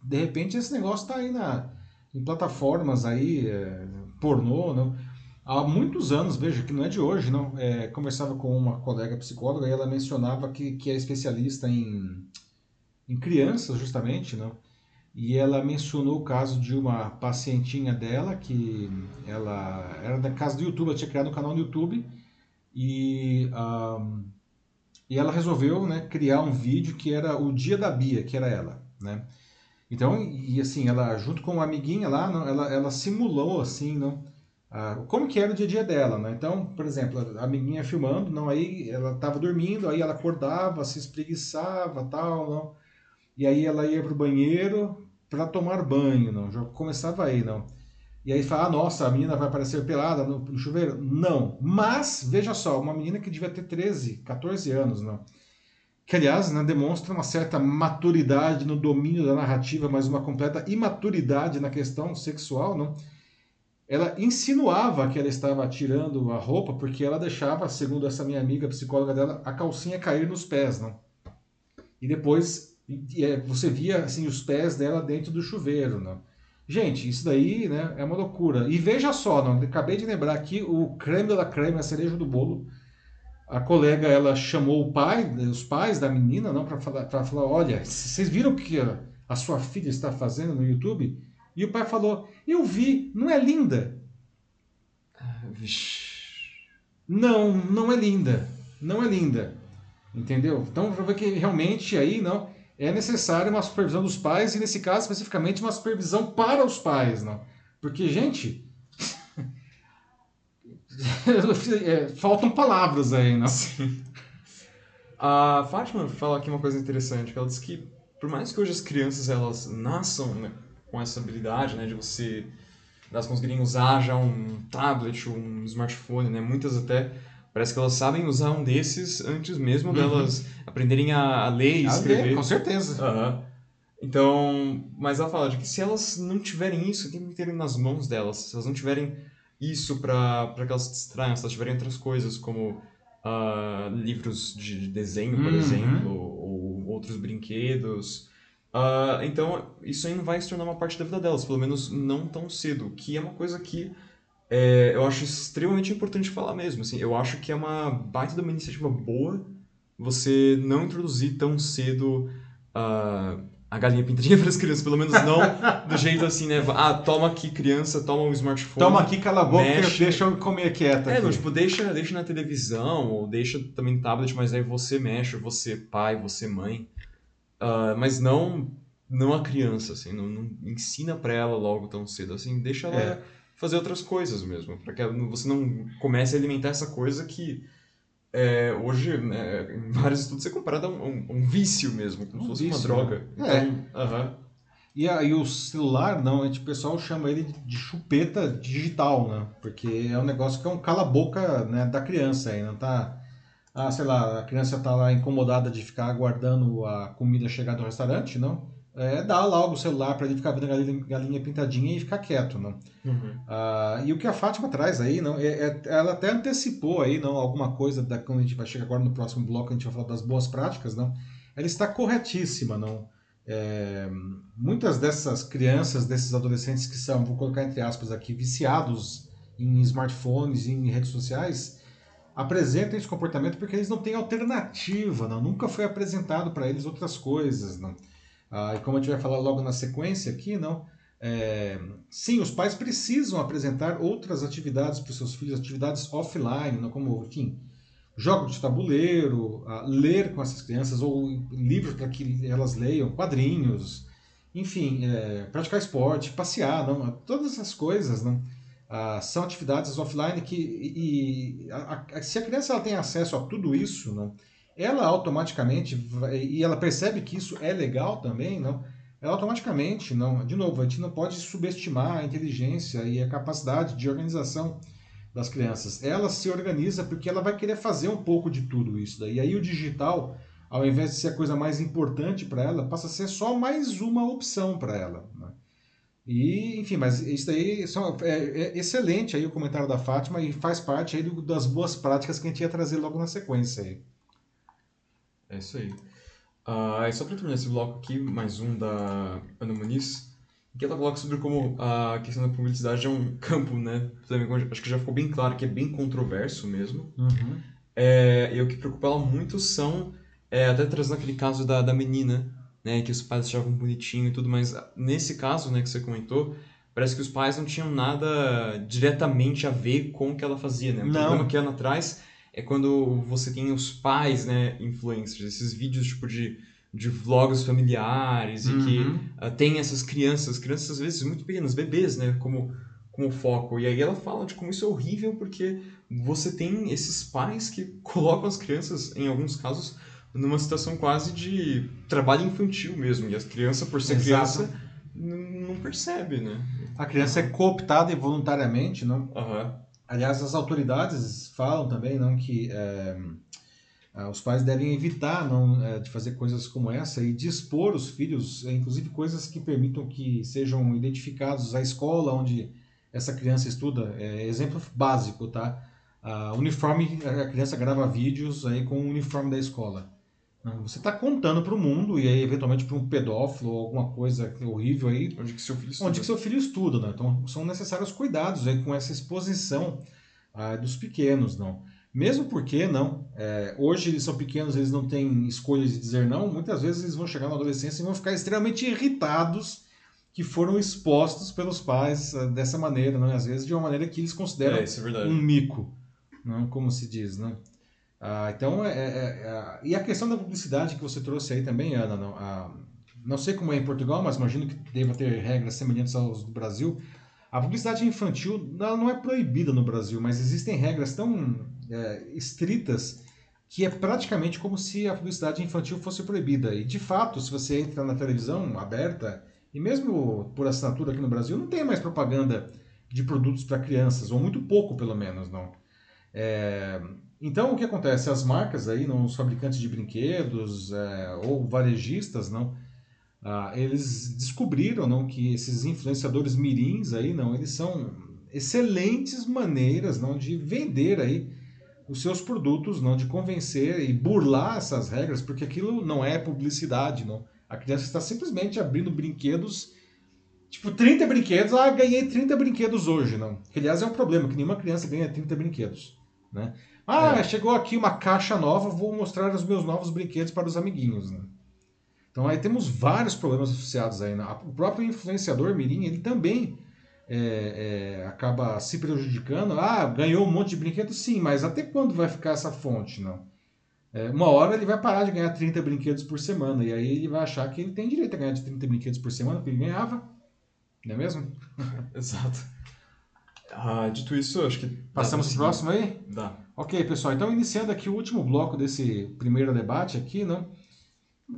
De repente esse negócio está aí na, em plataformas aí, é, pornô, não. Há muitos anos, veja, que não é de hoje, não. É, conversava com uma colega psicóloga e ela mencionava que, que é especialista em, em crianças, justamente, não. E ela mencionou o caso de uma pacientinha dela que ela era da casa do YouTube, ela tinha criado um canal no YouTube e um, e ela resolveu né, criar um vídeo que era o dia da Bia, que era ela, né? Então, e assim, ela junto com uma amiguinha lá, não, ela, ela simulou assim, não, ah, como que era o dia a dia dela, né? Então, por exemplo, a amiguinha filmando, não, aí ela estava dormindo, aí ela acordava, se espreguiçava, tal, não, e aí ela ia para o banheiro para tomar banho, não, já começava aí, não. E aí fala, ah, nossa, a menina vai aparecer pelada no, no, chuveiro? Não. Mas, veja só, uma menina que devia ter 13, 14 anos, não. Que, aliás, né, demonstra uma certa maturidade no domínio da narrativa, mas uma completa imaturidade na questão sexual, não. Ela insinuava que ela estava tirando a roupa porque ela deixava, segundo essa minha amiga psicóloga dela, a calcinha cair nos pés, não. E depois é, você via assim os pés dela dentro do chuveiro, não. Gente, isso daí né, é uma loucura. E veja só, não, acabei de lembrar aqui o creme da creme, a cereja do bolo. A colega ela chamou o pai, os pais da menina, não, para falar, falar, olha, vocês viram o que a sua filha está fazendo no YouTube? E o pai falou, eu vi, não é linda? Ah, não, não é linda, não é linda, entendeu? Então, para ver que realmente aí não é necessária uma supervisão dos pais e, nesse caso, especificamente, uma supervisão para os pais. Não? Porque, gente, <laughs> é, faltam palavras aí. Não? Sim. A Fátima fala aqui uma coisa interessante, que ela diz que, por mais que hoje as crianças elas nasçam né, com essa habilidade né, de você elas conseguirem usar já um tablet, um smartphone, né, muitas até Parece que elas sabem usar um desses antes mesmo uhum. delas aprenderem a, a ler e a escrever. Ler, com certeza. Uhum. Então, mas ela fala de que se elas não tiverem isso, tem que ter nas mãos delas. Se elas não tiverem isso para que elas se distraiam, se elas tiverem outras coisas como uh, livros de desenho, por uhum. exemplo, ou outros brinquedos. Uh, então, isso aí não vai se tornar uma parte da vida delas, pelo menos não tão cedo, que é uma coisa que é, eu acho extremamente importante falar mesmo. Assim, eu acho que é uma baita de uma iniciativa boa você não introduzir tão cedo uh, a galinha pintadinha <laughs> para as crianças, pelo menos não do jeito assim, né? Ah, toma aqui criança, toma o um smartphone. Toma aqui, cala a boca, mexe. deixa eu comer quieta. É, não, tipo, deixa, deixa na televisão, ou deixa também no tablet, mas aí você mexe, você pai, você mãe. Uh, mas não não a criança, assim, não, não ensina para ela logo tão cedo, assim, deixa ela é. Fazer outras coisas mesmo, para que você não comece a alimentar essa coisa que é, hoje, né, em vários estudos, é comparado a um, um, vício mesmo, como um se fosse vício, uma droga. Né? Então, é. uh -huh. E, a, e o celular, não, a gente, o pessoal chama ele de chupeta digital, né? Porque é um negócio que é um cala-boca né, da criança aí, não tá... Ah, sei lá, a criança tá lá incomodada de ficar aguardando a comida chegar do restaurante, não? É, dá logo o celular para ele ficar vendo a galinha, galinha, pintadinha e ficar quieto, não? Uhum. Ah, e o que a Fátima traz aí, não, é, é, ela até antecipou aí, não, alguma coisa da quando a gente vai chegar agora no próximo bloco a gente vai falar das boas práticas, não? Ela está corretíssima, não? É, muitas dessas crianças, desses adolescentes que são, vou colocar entre aspas aqui, viciados em smartphones, em redes sociais, apresentam esse comportamento porque eles não têm alternativa, não? Nunca foi apresentado para eles outras coisas, não? Ah, e como a gente vai falar logo na sequência aqui, não? É, sim, os pais precisam apresentar outras atividades para os seus filhos, atividades offline, não? como, enfim, jogos de tabuleiro, ah, ler com essas crianças, ou livros para que elas leiam, quadrinhos, enfim, é, praticar esporte, passear, não? Todas essas coisas, não? Ah, são atividades offline que, e, e a, a, se a criança ela tem acesso a tudo isso, não? Ela automaticamente, e ela percebe que isso é legal também, não? Ela automaticamente, não, de novo, a gente não pode subestimar a inteligência e a capacidade de organização das crianças. Ela se organiza porque ela vai querer fazer um pouco de tudo isso daí. E aí o digital, ao invés de ser a coisa mais importante para ela, passa a ser só mais uma opção para ela. Né? E, enfim, mas isso daí é, é, excelente aí o comentário da Fátima e faz parte aí das boas práticas que a gente ia trazer logo na sequência aí. É isso aí. Uh, só para terminar esse bloco aqui, mais um da Ana Muniz, que ela coloca sobre como a questão da publicidade é um <laughs> campo, né? Também, acho que já ficou bem claro que é bem controverso mesmo. Uhum. É, e o que preocupa ela muito são, é, até trazendo aquele caso da, da menina, né? Que os pais achavam bonitinho e tudo, mas nesse caso, né, que você comentou, parece que os pais não tinham nada diretamente a ver com o que ela fazia, né? O não. problema que ela traz é quando você tem os pais, né, influencers, esses vídeos tipo de, de vlogs familiares uhum. e que uh, tem essas crianças, crianças às vezes muito pequenas, bebês, né, como, como foco. E aí ela fala de como isso é horrível porque você tem esses pais que <laughs> colocam as crianças, em alguns casos, numa situação quase de trabalho infantil mesmo. E as crianças, por ser Exato. criança, não percebe, né? A criança é cooptada involuntariamente, não? Uhum. Aliás, as autoridades falam também não que é, os pais devem evitar não é, de fazer coisas como essa e dispor os filhos, inclusive coisas que permitam que sejam identificados a escola onde essa criança estuda. É, exemplo básico, tá? A uniforme, a criança grava vídeos aí com o uniforme da escola. Você está contando para o mundo e aí eventualmente para um pedófilo ou alguma coisa horrível aí. Onde que seu filho estuda. Onde que seu filho estuda, né? Então são necessários cuidados aí com essa exposição ah, dos pequenos, não. Mesmo porque não, é, hoje eles são pequenos, eles não têm escolha de dizer não. Muitas vezes eles vão chegar na adolescência e vão ficar extremamente irritados que foram expostos pelos pais ah, dessa maneira, não? às vezes de uma maneira que eles consideram é, é um mico, não? Como se diz, né? Ah, então, é, é, é, e a questão da publicidade que você trouxe aí também, Ana, não, a, não sei como é em Portugal, mas imagino que deva ter regras semelhantes aos do Brasil. A publicidade infantil ela não é proibida no Brasil, mas existem regras tão é, estritas que é praticamente como se a publicidade infantil fosse proibida. E de fato, se você entra na televisão aberta, e mesmo por assinatura aqui no Brasil, não tem mais propaganda de produtos para crianças, ou muito pouco pelo menos, não. É, então, o que acontece? As marcas aí, não, os fabricantes de brinquedos é, ou varejistas, não, ah, eles descobriram não, que esses influenciadores mirins aí, não, eles são excelentes maneiras não, de vender aí os seus produtos, não, de convencer e burlar essas regras, porque aquilo não é publicidade, não. A criança está simplesmente abrindo brinquedos Tipo, 30 brinquedos, ah, ganhei 30 brinquedos hoje, não. Que, aliás, é um problema, que nenhuma criança ganha 30 brinquedos, né? Ah, é. chegou aqui uma caixa nova, vou mostrar os meus novos brinquedos para os amiguinhos, né? Então aí temos vários problemas associados aí. Né? O próprio influenciador Mirim, ele também é, é, acaba se prejudicando. Ah, ganhou um monte de brinquedos? Sim, mas até quando vai ficar essa fonte, não? É, uma hora ele vai parar de ganhar 30 brinquedos por semana, e aí ele vai achar que ele tem direito a ganhar de 30 brinquedos por semana, porque ele ganhava, não é mesmo? <laughs> Exato. Ah, dito isso, acho que. Passamos pro próximo aí? Dá. Ok, pessoal, então iniciando aqui o último bloco desse primeiro debate aqui, não?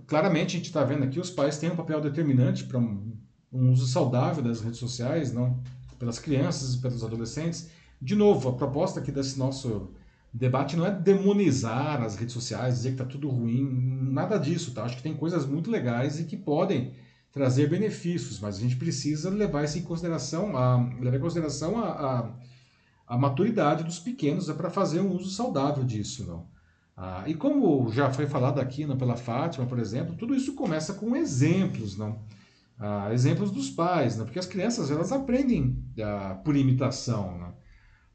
Claramente a gente está vendo aqui os pais têm um papel determinante para um, um uso saudável das redes sociais, não? Pelas crianças e pelos adolescentes. De novo, a proposta aqui desse nosso debate não é demonizar as redes sociais, dizer que está tudo ruim, nada disso, tá? Acho que tem coisas muito legais e que podem trazer benefícios, mas a gente precisa levar isso em consideração, a, levar em consideração a, a, a maturidade dos pequenos é para fazer um uso saudável disso, não? Ah, e como já foi falado aqui não, pela Fátima, por exemplo, tudo isso começa com exemplos, não? Ah, exemplos dos pais, não? porque as crianças elas aprendem ah, por imitação, não?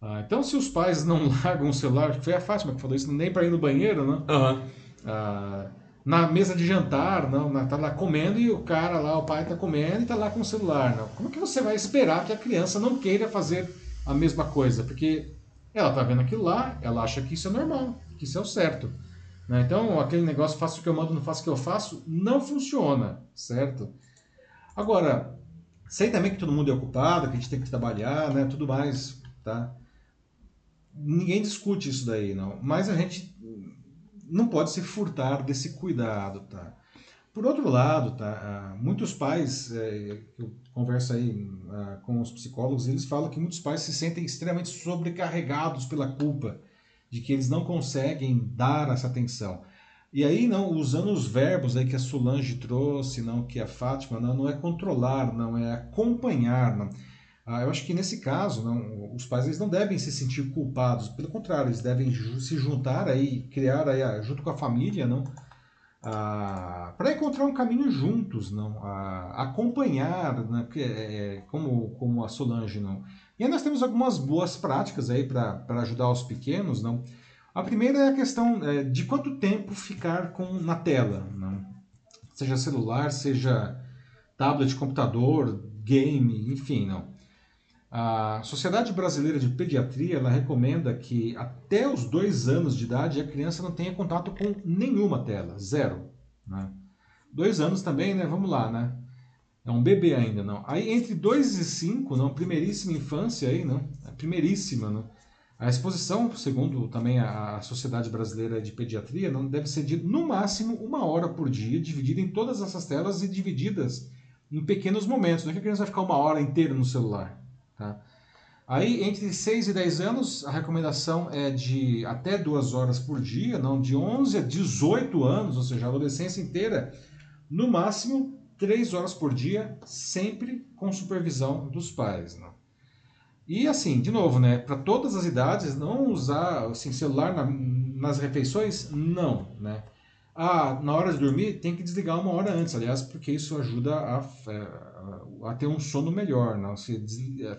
Ah, então, se os pais não <laughs> largam o celular, foi a Fátima que falou isso, nem para ir no banheiro, né? Uhum. Ah, na mesa de jantar, não, tá lá comendo e o cara lá, o pai tá comendo e tá lá com o celular, não. Como que você vai esperar que a criança não queira fazer a mesma coisa? Porque ela tá vendo aquilo lá, ela acha que isso é normal, que isso é o certo. Né? Então, aquele negócio, faço o que eu mando, não faço o que eu faço, não funciona, certo? Agora, sei também que todo mundo é ocupado, que a gente tem que trabalhar, né, tudo mais, tá? ninguém discute isso daí, não. Mas a gente não pode se furtar desse cuidado, tá? Por outro lado, tá, ah, muitos pais, é, eu converso aí ah, com os psicólogos, eles falam que muitos pais se sentem extremamente sobrecarregados pela culpa de que eles não conseguem dar essa atenção. E aí, não, usando os verbos aí que a Solange trouxe, não, que a Fátima, não, não é controlar, não é acompanhar, não. Ah, eu acho que nesse caso, não, os pais eles não devem se sentir culpados, pelo contrário, eles devem se juntar aí, criar aí, junto com a família, não, para encontrar um caminho juntos, não, ah, acompanhar, né, é, é, como, como a Solange, não. E aí nós temos algumas boas práticas aí para ajudar os pequenos, não. A primeira é a questão é, de quanto tempo ficar com na tela, não. Seja celular, seja tablet, computador, game, enfim, não. A Sociedade Brasileira de Pediatria ela recomenda que até os dois anos de idade a criança não tenha contato com nenhuma tela, zero. Né? Dois anos também, né? Vamos lá, né? É um bebê ainda, não. Aí entre dois e cinco, não, primeiríssima infância aí, não, a primeiríssima, não. A exposição, segundo também a Sociedade Brasileira de Pediatria, não deve ser de no máximo uma hora por dia, dividida em todas essas telas e divididas em pequenos momentos. Não é que a criança vai ficar uma hora inteira no celular. Tá? Aí, entre 6 e 10 anos, a recomendação é de até 2 horas por dia, não de 11 a 18 anos, ou seja, a adolescência inteira, no máximo 3 horas por dia, sempre com supervisão dos pais. Não? E assim, de novo, né, para todas as idades, não usar assim, celular na, nas refeições, não. Né? Ah, na hora de dormir, tem que desligar uma hora antes, aliás, porque isso ajuda a, é, a ter um sono melhor. Não? Se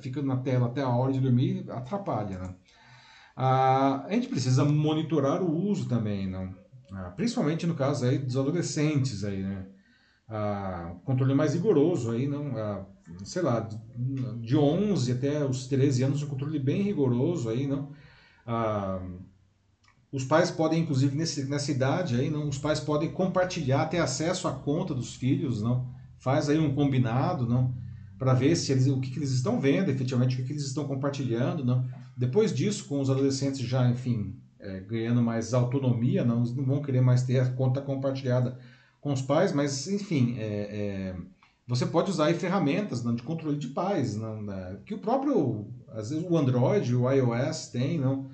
fica na tela até a hora de dormir, atrapalha. Né? Ah, a gente precisa monitorar o uso também, não? Ah, principalmente no caso aí dos adolescentes. Aí, né? Ah, controle mais rigoroso, aí, não? Ah, sei lá, de 11 até os 13 anos, um controle bem rigoroso. Aí, não? Ah, os pais podem, inclusive, nesse, nessa idade aí, não, os pais podem compartilhar, ter acesso à conta dos filhos, não? Faz aí um combinado, não? Para ver se eles, o que, que, eles estão vendo, efetivamente, o que, que, eles estão compartilhando, não? Depois disso, com os adolescentes já, enfim, é, ganhando mais autonomia, não, eles não vão querer mais ter a conta compartilhada com os pais, mas, enfim, é, é, você pode usar aí ferramentas não, de controle de pais, não, né? que o próprio, às vezes o Android, o iOS tem, não?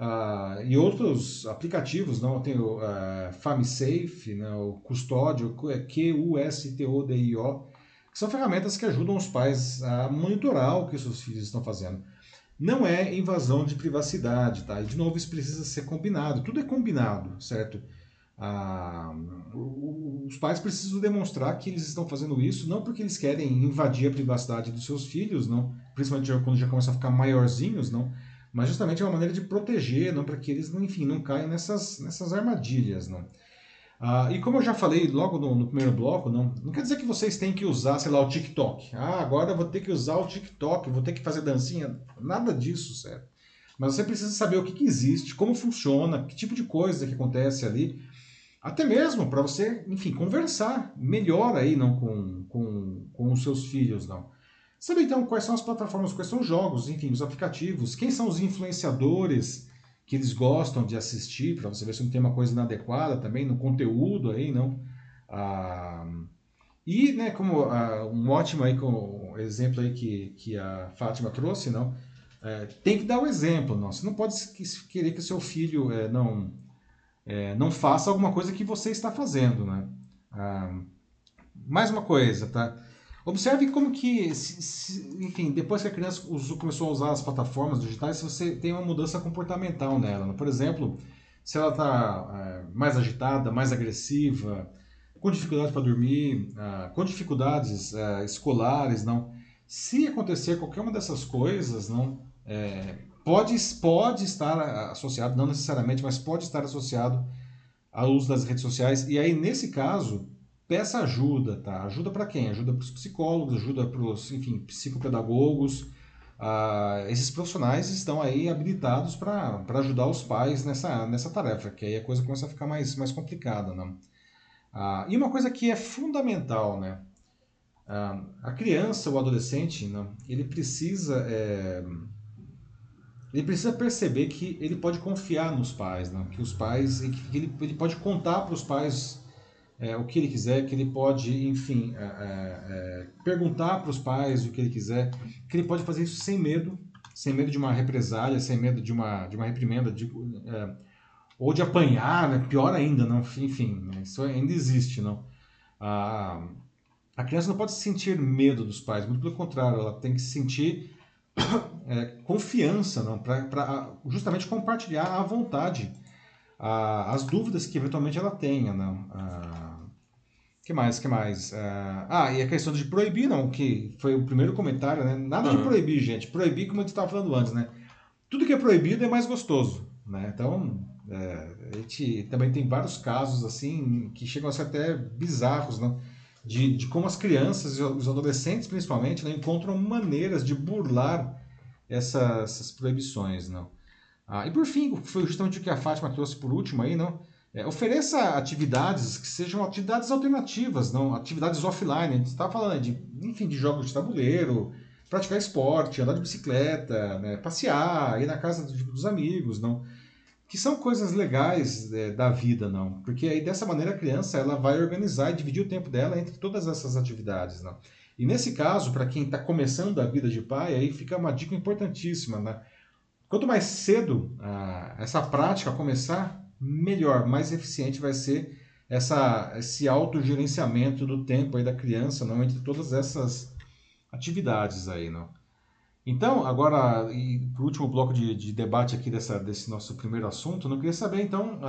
Uh, e outros aplicativos, não tem o uh, FamiSafe, né, o Custódio, Q-U-S-T-O-D-I-O, que são ferramentas que ajudam os pais a monitorar o que seus filhos estão fazendo. Não é invasão de privacidade, tá? E de novo isso precisa ser combinado. Tudo é combinado, certo? Ah, os pais precisam demonstrar que eles estão fazendo isso não porque eles querem invadir a privacidade dos seus filhos, não, principalmente quando já começam a ficar maiorzinhos, não, mas justamente é uma maneira de proteger, não para que eles, enfim, não caiam nessas, nessas armadilhas, não. Ah, e como eu já falei logo no, no, primeiro bloco, não, não quer dizer que vocês têm que usar, sei lá, o TikTok. Ah, agora eu vou ter que usar o TikTok, vou ter que fazer dancinha. Nada disso, certo? Mas você precisa saber o que, que existe, como funciona, que tipo de coisa que acontece ali, até mesmo para você, enfim, conversar melhor aí não com, com, com os seus filhos, não. Saber então quais são as plataformas, quais são os jogos, enfim, os aplicativos, quem são os influenciadores que eles gostam de assistir, para você ver se não tem uma coisa inadequada também no conteúdo aí, não. Ah, e, né, como ah, um ótimo aí, exemplo aí que, que a Fátima trouxe, não, é, tem que dar o exemplo, não. Você não pode querer que o seu filho é, não, é, não faça alguma coisa que você está fazendo, né. Ah, mais uma coisa, tá? Observe como que, se, se, enfim, depois que a criança usou, começou a usar as plataformas digitais, você tem uma mudança comportamental nela. Né? Por exemplo, se ela está é, mais agitada, mais agressiva, com dificuldade para dormir, é, com dificuldades é, escolares, não. Se acontecer qualquer uma dessas coisas, não, é, pode, pode estar associado, não necessariamente, mas pode estar associado ao uso das redes sociais. E aí, nesse caso, peça ajuda, tá? Ajuda para quem? Ajuda para os psicólogos, ajuda para os, enfim, psicopedagogos. Ah, esses profissionais estão aí habilitados para ajudar os pais nessa, nessa tarefa, que aí a coisa começa a ficar mais, mais complicada, né? Ah, e uma coisa que é fundamental, né? Ah, a criança, o adolescente, né? ele precisa é, ele precisa perceber que ele pode confiar nos pais, né? que os pais, que ele, ele pode contar para os pais é, o que ele quiser, que ele pode, enfim, é, é, é perguntar para os pais o que ele quiser, que ele pode fazer isso sem medo, sem medo de uma represália, sem medo de uma, de uma reprimenda, de, é, ou de apanhar, né? pior ainda, não, enfim, né? isso ainda existe, não. A, a criança não pode sentir medo dos pais, muito pelo contrário, ela tem que sentir <coughs> é, confiança, não, para justamente compartilhar à vontade as dúvidas que eventualmente ela tenha, não. Que mais, que mais? Uh, ah, e a questão de proibir, não, que foi o primeiro comentário, né? Nada uhum. de proibir, gente. Proibir, como a gente estava falando antes, né? Tudo que é proibido é mais gostoso, né? Então, é, a gente também tem vários casos, assim, que chegam a ser até bizarros, né? De, de como as crianças e os adolescentes, principalmente, né, encontram maneiras de burlar essas, essas proibições, não? Ah, e por fim, foi justamente o que a Fátima trouxe por último aí, não? É, ofereça atividades que sejam atividades alternativas, não atividades offline. A gente está falando de, enfim, de jogos de tabuleiro, praticar esporte, andar de bicicleta, né, passear, ir na casa dos, amigos, não, que são coisas legais é, da vida, não, porque aí dessa maneira a criança ela vai organizar e dividir o tempo dela entre todas essas atividades, não. E nesse caso, para quem está começando a vida de pai, aí fica uma dica importantíssima, né? Quanto mais cedo ah, essa prática começar, melhor, mais eficiente vai ser essa, esse autogerenciamento do tempo aí da criança, não entre todas essas atividades aí, não. Então, agora, para o último bloco de, de, debate aqui dessa, desse nosso primeiro assunto, eu queria saber, então,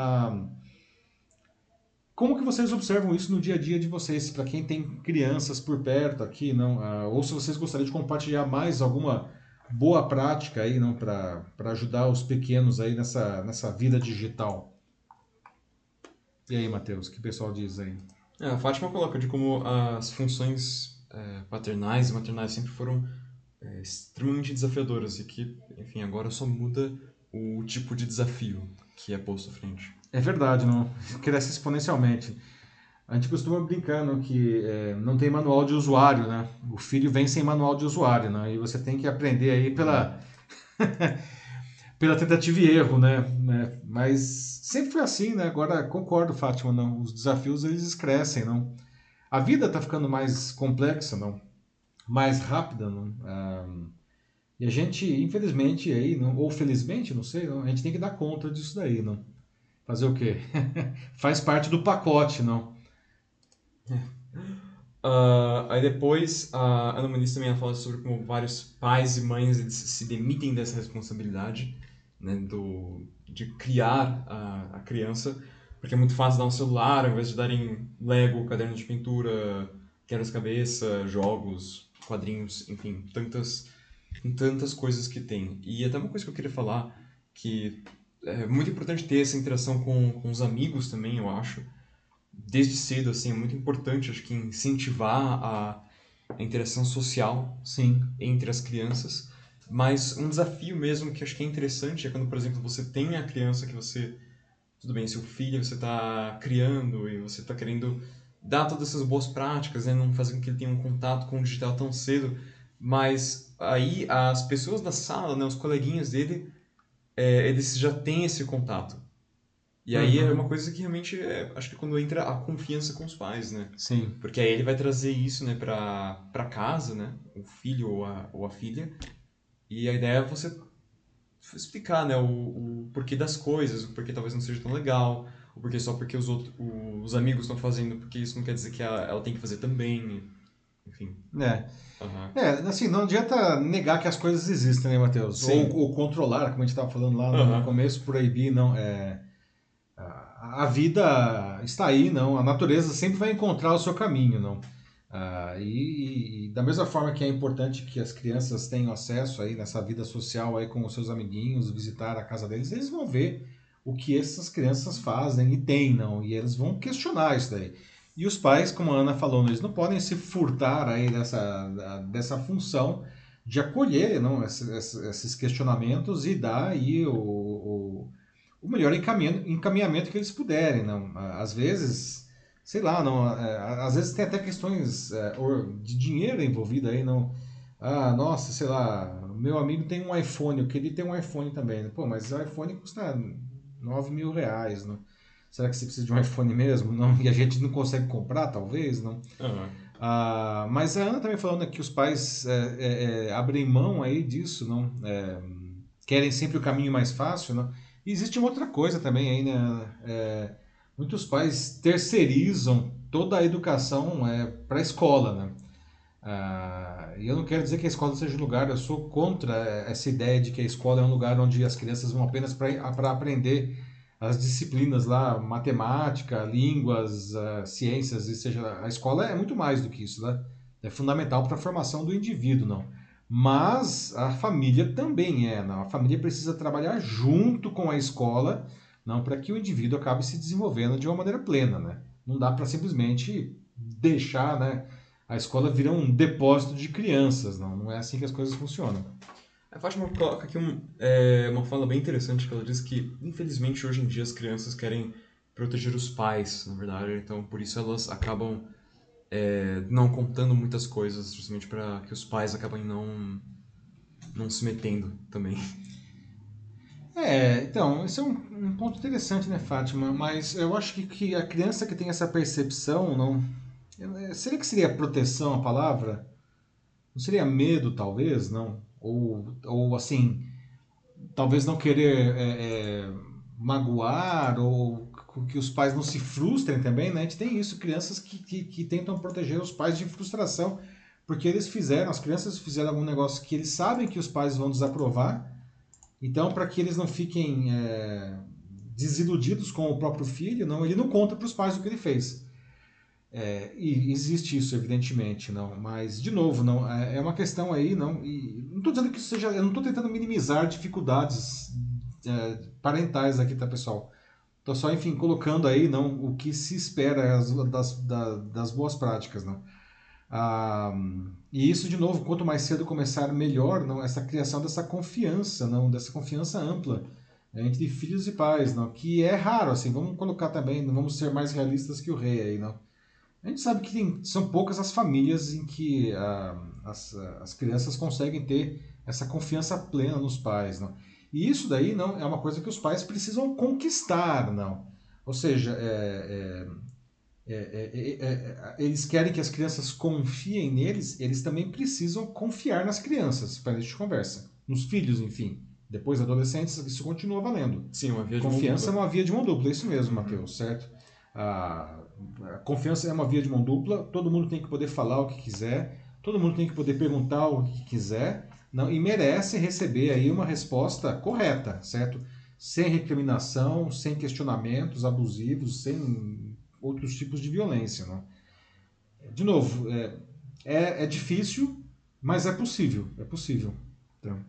como que vocês observam isso no dia a dia de vocês, para quem tem crianças por perto aqui, não? Ou se vocês gostariam de compartilhar mais alguma boa prática aí, não, para ajudar os pequenos aí nessa, nessa vida digital. E aí, Matheus, o que o pessoal diz aí? É, a Fátima coloca de como as funções é, paternais e maternais sempre foram é, extremamente desafiadoras e que, enfim, agora só muda o tipo de desafio que é posto à frente. É verdade, não cresce exponencialmente. A gente costuma brincando que é, não tem manual de usuário, né? O filho vem sem manual de usuário, né? E você tem que aprender aí pela <laughs> pela tentativa e erro, né? né? Mas sempre foi assim, né? Agora concordo, Fátima, não. Os desafios eles crescem, não. A vida está ficando mais complexa, não. Mais rápida, não. Ah, e a gente, infelizmente, aí, não, ou felizmente, não sei, não, a gente tem que dar conta disso daí, não. Fazer o quê? <laughs> Faz parte do pacote, não. Uh, aí depois a Ana Muniz também fala sobre como vários pais e mães se demitem dessa responsabilidade né, do, de criar a, a criança Porque é muito fácil dar um celular ao invés de darem Lego, caderno de pintura, quebra-cabeça, jogos, quadrinhos, enfim, tantas, tantas coisas que tem. E até uma coisa que eu queria falar, que é muito importante ter essa interação com, com os amigos também, eu acho. Desde cedo, assim, é muito importante, acho que incentivar a, a interação social Sim. entre as crianças. Mas um desafio mesmo que acho que é interessante é quando, por exemplo, você tem a criança que você. Tudo bem, seu filho você está criando e você está querendo dar todas essas boas práticas, né? não fazer com que ele tenha um contato com o digital tão cedo. Mas aí as pessoas da sala, né, os coleguinhas dele, é, eles já têm esse contato. E aí Uhum. é uma coisa que realmente é, acho que quando entra a confiança com os pais, né? Sim. Porque aí ele vai trazer isso, né, pra, pra casa, né? O filho ou a, ou a filha. E a ideia é você explicar, né, o, o porquê das coisas, o porquê talvez não seja tão legal, o porquê só porque os, outros, os amigos estão fazendo, porque isso não quer dizer que ela, ela tem que fazer também. Enfim. É. aham. É, assim, não adianta negar que as coisas existem, né, Matheus? Ou, ou controlar, como a gente estava falando lá no Aham. começo, proibir, não. É, a, a vida está aí, não. A natureza sempre vai encontrar o seu caminho, não. Ah, e, e da mesma forma que é importante que as crianças tenham acesso aí nessa vida social aí com os seus amiguinhos, visitar a casa deles, eles vão ver o que essas crianças fazem e têm, não. E eles vão questionar isso daí. E os pais, como a Ana falou, eles não podem se furtar aí dessa, dessa função de acolher não, esses, esses- questionamentos e dar aí o, o, o melhor encaminhamento, encaminhamento que eles puderem. Não. Às vezes, sei lá, não, é, às vezes tem até questões é, de dinheiro envolvido aí, não. Ah, nossa, sei lá, meu amigo tem um iPhone, eu queria ter um iPhone também. Pô, mas o iPhone custa 9 mil reais, não? Será que você precisa de um iPhone mesmo? Não? E a gente não consegue comprar, talvez, não? Aham. Ah, mas a Ana também falando que os pais é, é, é, abrem mão aí disso, não? É, querem sempre o caminho mais fácil, não? E existe uma outra coisa também aí, né? É, muitos pais terceirizam toda a educação é, para a escola, né? Ah, e eu não quero dizer que a escola seja um lugar, eu sou contra essa ideia de que a escola é um lugar onde as crianças vão apenas para aprender as disciplinas lá, matemática, línguas, ah, ciências, e seja, a escola é muito mais do que isso, né? É fundamental para a formação do indivíduo, não. Mas a família também é, não. A família precisa trabalhar junto com a escola, não, para que o indivíduo acabe se desenvolvendo de uma maneira plena, né? Não dá para simplesmente deixar, né? A escola virar um depósito de crianças, não. Não é assim que as coisas funcionam. A Fátima coloca aqui um, é, uma fala bem interessante que ela diz que, infelizmente, hoje em dia as crianças querem proteger os pais, na verdade, então por isso elas acabam é, não contando muitas coisas, justamente para que os pais acabem não, não se metendo também. É, então, esse é um, um ponto interessante, né, Fátima? Mas eu acho que, que a criança que tem essa percepção, não. é, Seria que seria proteção a palavra? Não seria medo, talvez, não? Ou, ou assim, talvez não querer é, é, magoar, ou que os pais não se frustrem também, né? A gente tem isso, crianças que, que, que tentam proteger os pais de frustração, porque eles fizeram, as crianças fizeram algum negócio que eles sabem que os pais vão desaprovar, então, para que eles não fiquem é, desiludidos com o próprio filho, não, ele não conta para os pais o que ele fez. É, e existe isso, evidentemente, não. Mas, de novo, não é é uma questão aí, não. E não estou dizendo que isso seja. Eu não estou tentando minimizar dificuldades é, parentais aqui, tá, pessoal? Estou só, enfim, colocando aí, não, o que se espera as- das, da- das boas práticas, não. Ah, e isso, de novo, quanto mais cedo começar, melhor, não? Essa criação dessa confiança, não? Dessa confiança ampla né, entre filhos e pais, não? Que é raro, assim. Vamos colocar também, não vamos ser mais realistas que o rei aí, não? A gente sabe que tem- são poucas as famílias em que ah, as, as crianças conseguem ter essa confiança plena nos pais, não? E isso daí não é uma coisa que os pais precisam conquistar, não? Ou seja, é, é, é, é, é, é, eles querem que as crianças confiem neles, eles também precisam confiar nas crianças, para a gente conversa. Nos filhos, enfim. Depois, adolescentes, isso continua valendo. Sim, uma via de mão Confiança é dupla. uma via de mão dupla, é isso mesmo, Matheus, certo? A, a confiança é uma via de mão dupla, todo mundo tem que poder falar o que quiser, todo mundo tem que poder perguntar o que quiser, não, e merece receber aí uma resposta correta, certo? sem recriminação, sem questionamentos abusivos, sem outros tipos de violência. Né? De novo, é, é, é difícil, mas é possível. É possível. Então.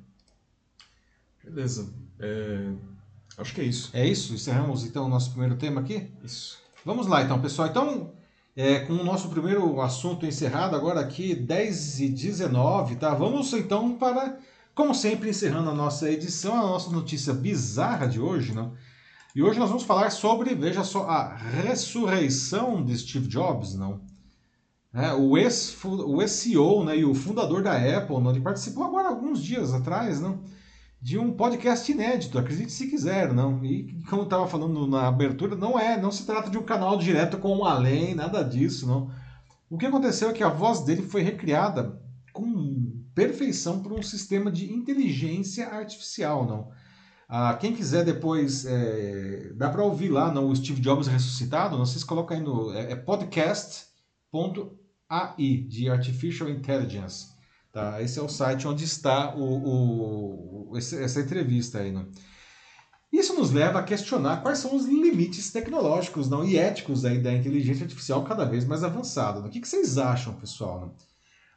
Beleza. É, acho que é isso. É isso? Encerramos então o nosso primeiro tema aqui? Isso. Vamos lá então, pessoal. Então, é, com o nosso primeiro assunto encerrado, agora aqui 10 e 19, tá? Vamos então para, como sempre, encerrando a nossa edição, a nossa notícia bizarra de hoje, não? E hoje nós vamos falar sobre, veja só, a ressurreição de Steve Jobs, não? É, o ex-CEO né, e o fundador da Apple, não? ele participou agora alguns dias atrás, não? de um podcast inédito, acredite se quiser, não. E como eu estava falando na abertura, não é, não se trata de um canal direto com o além, nada disso, não. O que aconteceu é que a voz dele foi recriada com perfeição por um sistema de inteligência artificial, não. Ah, quem quiser depois, é, dá para ouvir lá no Steve Jobs ressuscitado, não, vocês colocam aí no é, é podcast.ai de Artificial Intelligence. Tá? Esse é o site onde está o, o essa entrevista aí. Né? Isso nos leva a questionar quais são os limites tecnológicos não, e éticos aí da inteligência artificial cada vez mais avançada. Né? O que, que vocês acham, pessoal? Não?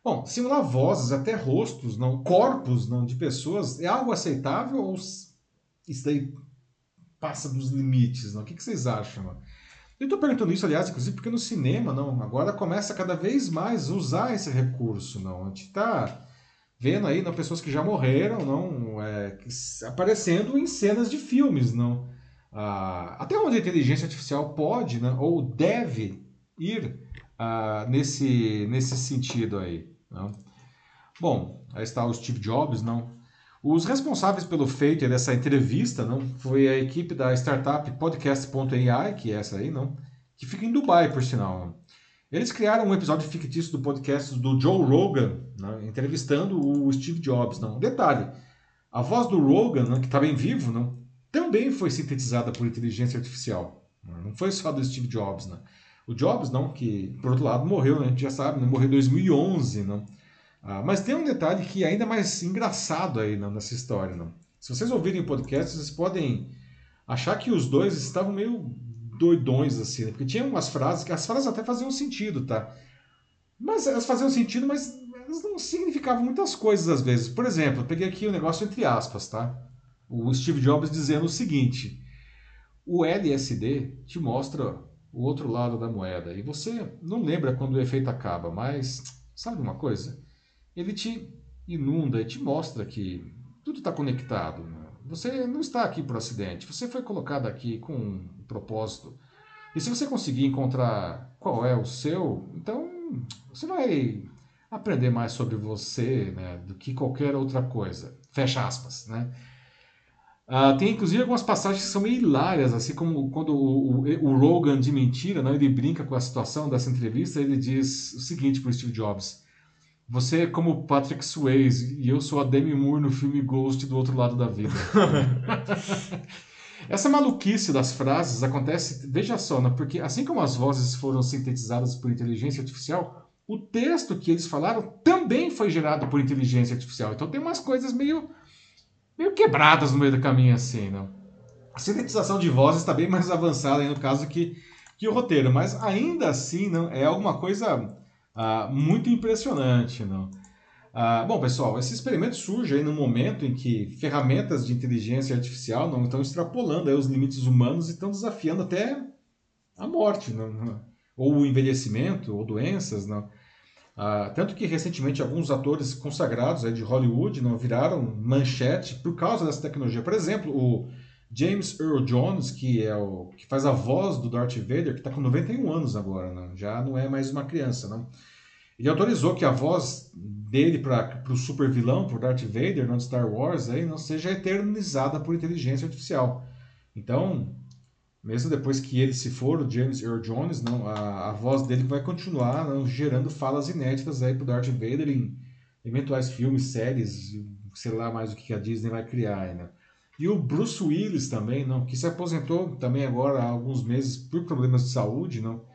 Bom, simular vozes, até rostos, não, corpos não, de pessoas, é algo aceitável ou isso daí passa dos limites? Não? O que, que vocês acham? Eu estou perguntando isso, aliás, inclusive, porque no cinema, não, agora começa cada vez mais usar esse recurso, não. A gente está vendo aí não, pessoas que já morreram, não, é, aparecendo em cenas de filmes, não. Ah, até onde a inteligência artificial pode, né, ou deve ir ah, nesse, nesse sentido aí, não. Bom, aí está o Steve Jobs, não. Os responsáveis pelo feito dessa entrevista não foi a equipe da startup Podcast.ai, que é essa aí, não, que fica em Dubai, por sinal. Eles criaram um episódio fictício do podcast do Joe Rogan, não, entrevistando o Steve Jobs. Não. Detalhe, a voz do Rogan, não, que estava em vivo, não, também foi sintetizada por inteligência artificial. Não, foi só do Steve Jobs. Não. O Jobs, não, que por outro lado morreu, né, a gente já sabe, não, morreu em 2011. Não. Ah, mas tem um detalhe que é ainda mais engraçado aí não, nessa história. Não? Se vocês ouvirem o podcast, vocês podem achar que os dois estavam meio doidões, assim, né? porque tinha umas frases que as frases até faziam sentido, tá? Mas elas faziam sentido, mas elas não significavam muitas coisas às vezes. Por exemplo, eu peguei aqui o um negócio entre aspas, tá? O Steve Jobs dizendo o seguinte: o LSD te mostra o outro lado da moeda e você não lembra quando o efeito acaba, mas sabe uma coisa? Ele te inunda e te mostra que tudo está conectado. Né? Você não está aqui por acidente, você foi colocado aqui com um propósito. E se você conseguir encontrar qual é o seu, então você vai aprender mais sobre você né, do que qualquer outra coisa. Fecha aspas, né? Uh, tem inclusive algumas passagens que são hilárias, assim como quando o, o, o Rogan de mentira, né, ele brinca com a situação dessa entrevista, ele diz o seguinte para o Steve Jobs: você é como Patrick Swayze e eu sou a Demi Moore no filme Ghost do outro lado da vida. <laughs> Essa maluquice das frases acontece, veja só, né? porque assim como as vozes foram sintetizadas por inteligência artificial, o texto que eles falaram também foi gerado por inteligência artificial. Então tem umas coisas meio, meio quebradas no meio do caminho assim, não? A sintetização de vozes está bem mais avançada aí no caso que, que o roteiro, mas ainda assim não é alguma coisa ah, muito impressionante. Não? Ah, bom, pessoal, esse experimento surge aí no momento em que ferramentas de inteligência artificial não estão extrapolando os limites humanos e estão desafiando até a morte, não? ou o envelhecimento, ou doenças. Não? Ah, tanto que recentemente alguns atores consagrados aí de Hollywood não viraram manchete por causa dessa tecnologia. Por exemplo, o James Earl Jones, que é o que faz a voz do Darth Vader, que está com 91 anos agora, né? já não é mais uma criança. Ele autorizou que a voz dele para o super vilão, para Darth Vader, no Star Wars, aí, não seja eternizada por inteligência artificial. Então, mesmo depois que ele se for, o James Earl Jones, não, a, a voz dele vai continuar não, gerando falas inéditas para o Darth Vader em eventuais filmes, séries, sei lá mais o que a Disney vai criar. Né? E o Bruce Willis também, não, que se aposentou também agora há alguns meses por problemas de saúde, não.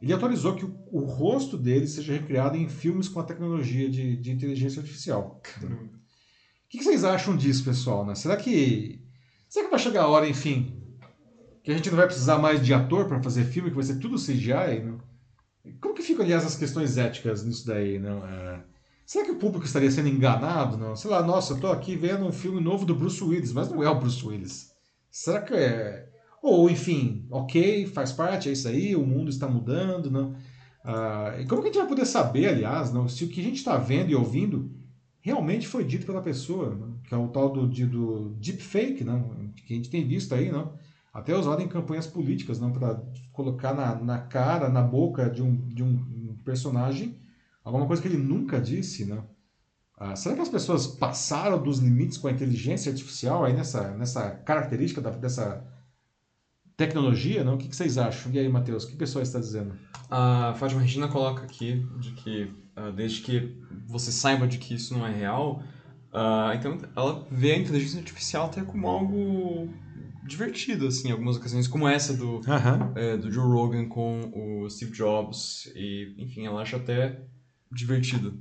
Ele autorizou que o, o rosto dele seja recriado em filmes com a tecnologia de, de inteligência artificial. O que, que, vocês acham disso, pessoal? Né? Será que Será que vai chegar a hora, enfim, que a gente não vai precisar mais de ator para fazer filme, que vai ser tudo CGI? Não? Como que ficam, aliás, as questões éticas nisso daí? Não? É... Será que o público estaria sendo enganado? Não? Sei lá, nossa, eu tô aqui vendo um filme novo do Bruce Willis, mas não é o Bruce Willis. Será que é. Ou, enfim, ok, faz parte, é isso aí, o mundo está mudando, não? Ah, e como que a gente vai poder saber, aliás, não, se o que a gente está vendo e ouvindo realmente foi dito pela pessoa, não? que é o tal do, de, do deepfake, não? que a gente tem visto aí, não? até usado em campanhas políticas, não para colocar na, na cara, na boca de um, de um personagem alguma coisa que ele nunca disse, né? Ah, será que as pessoas passaram dos limites com a inteligência artificial aí nessa, nessa característica da, dessa tecnologia, não? O que, que vocês acham? E aí, Matheus, o que a pessoa está dizendo? A Fátima Regina coloca aqui de que uh, desde que você saiba de que isso não é real, uh, então ela vê a inteligência artificial até como algo divertido, assim, em algumas ocasiões, como essa do, é, do Joe Rogan com o Steve Jobs, e, enfim, ela acha até divertido.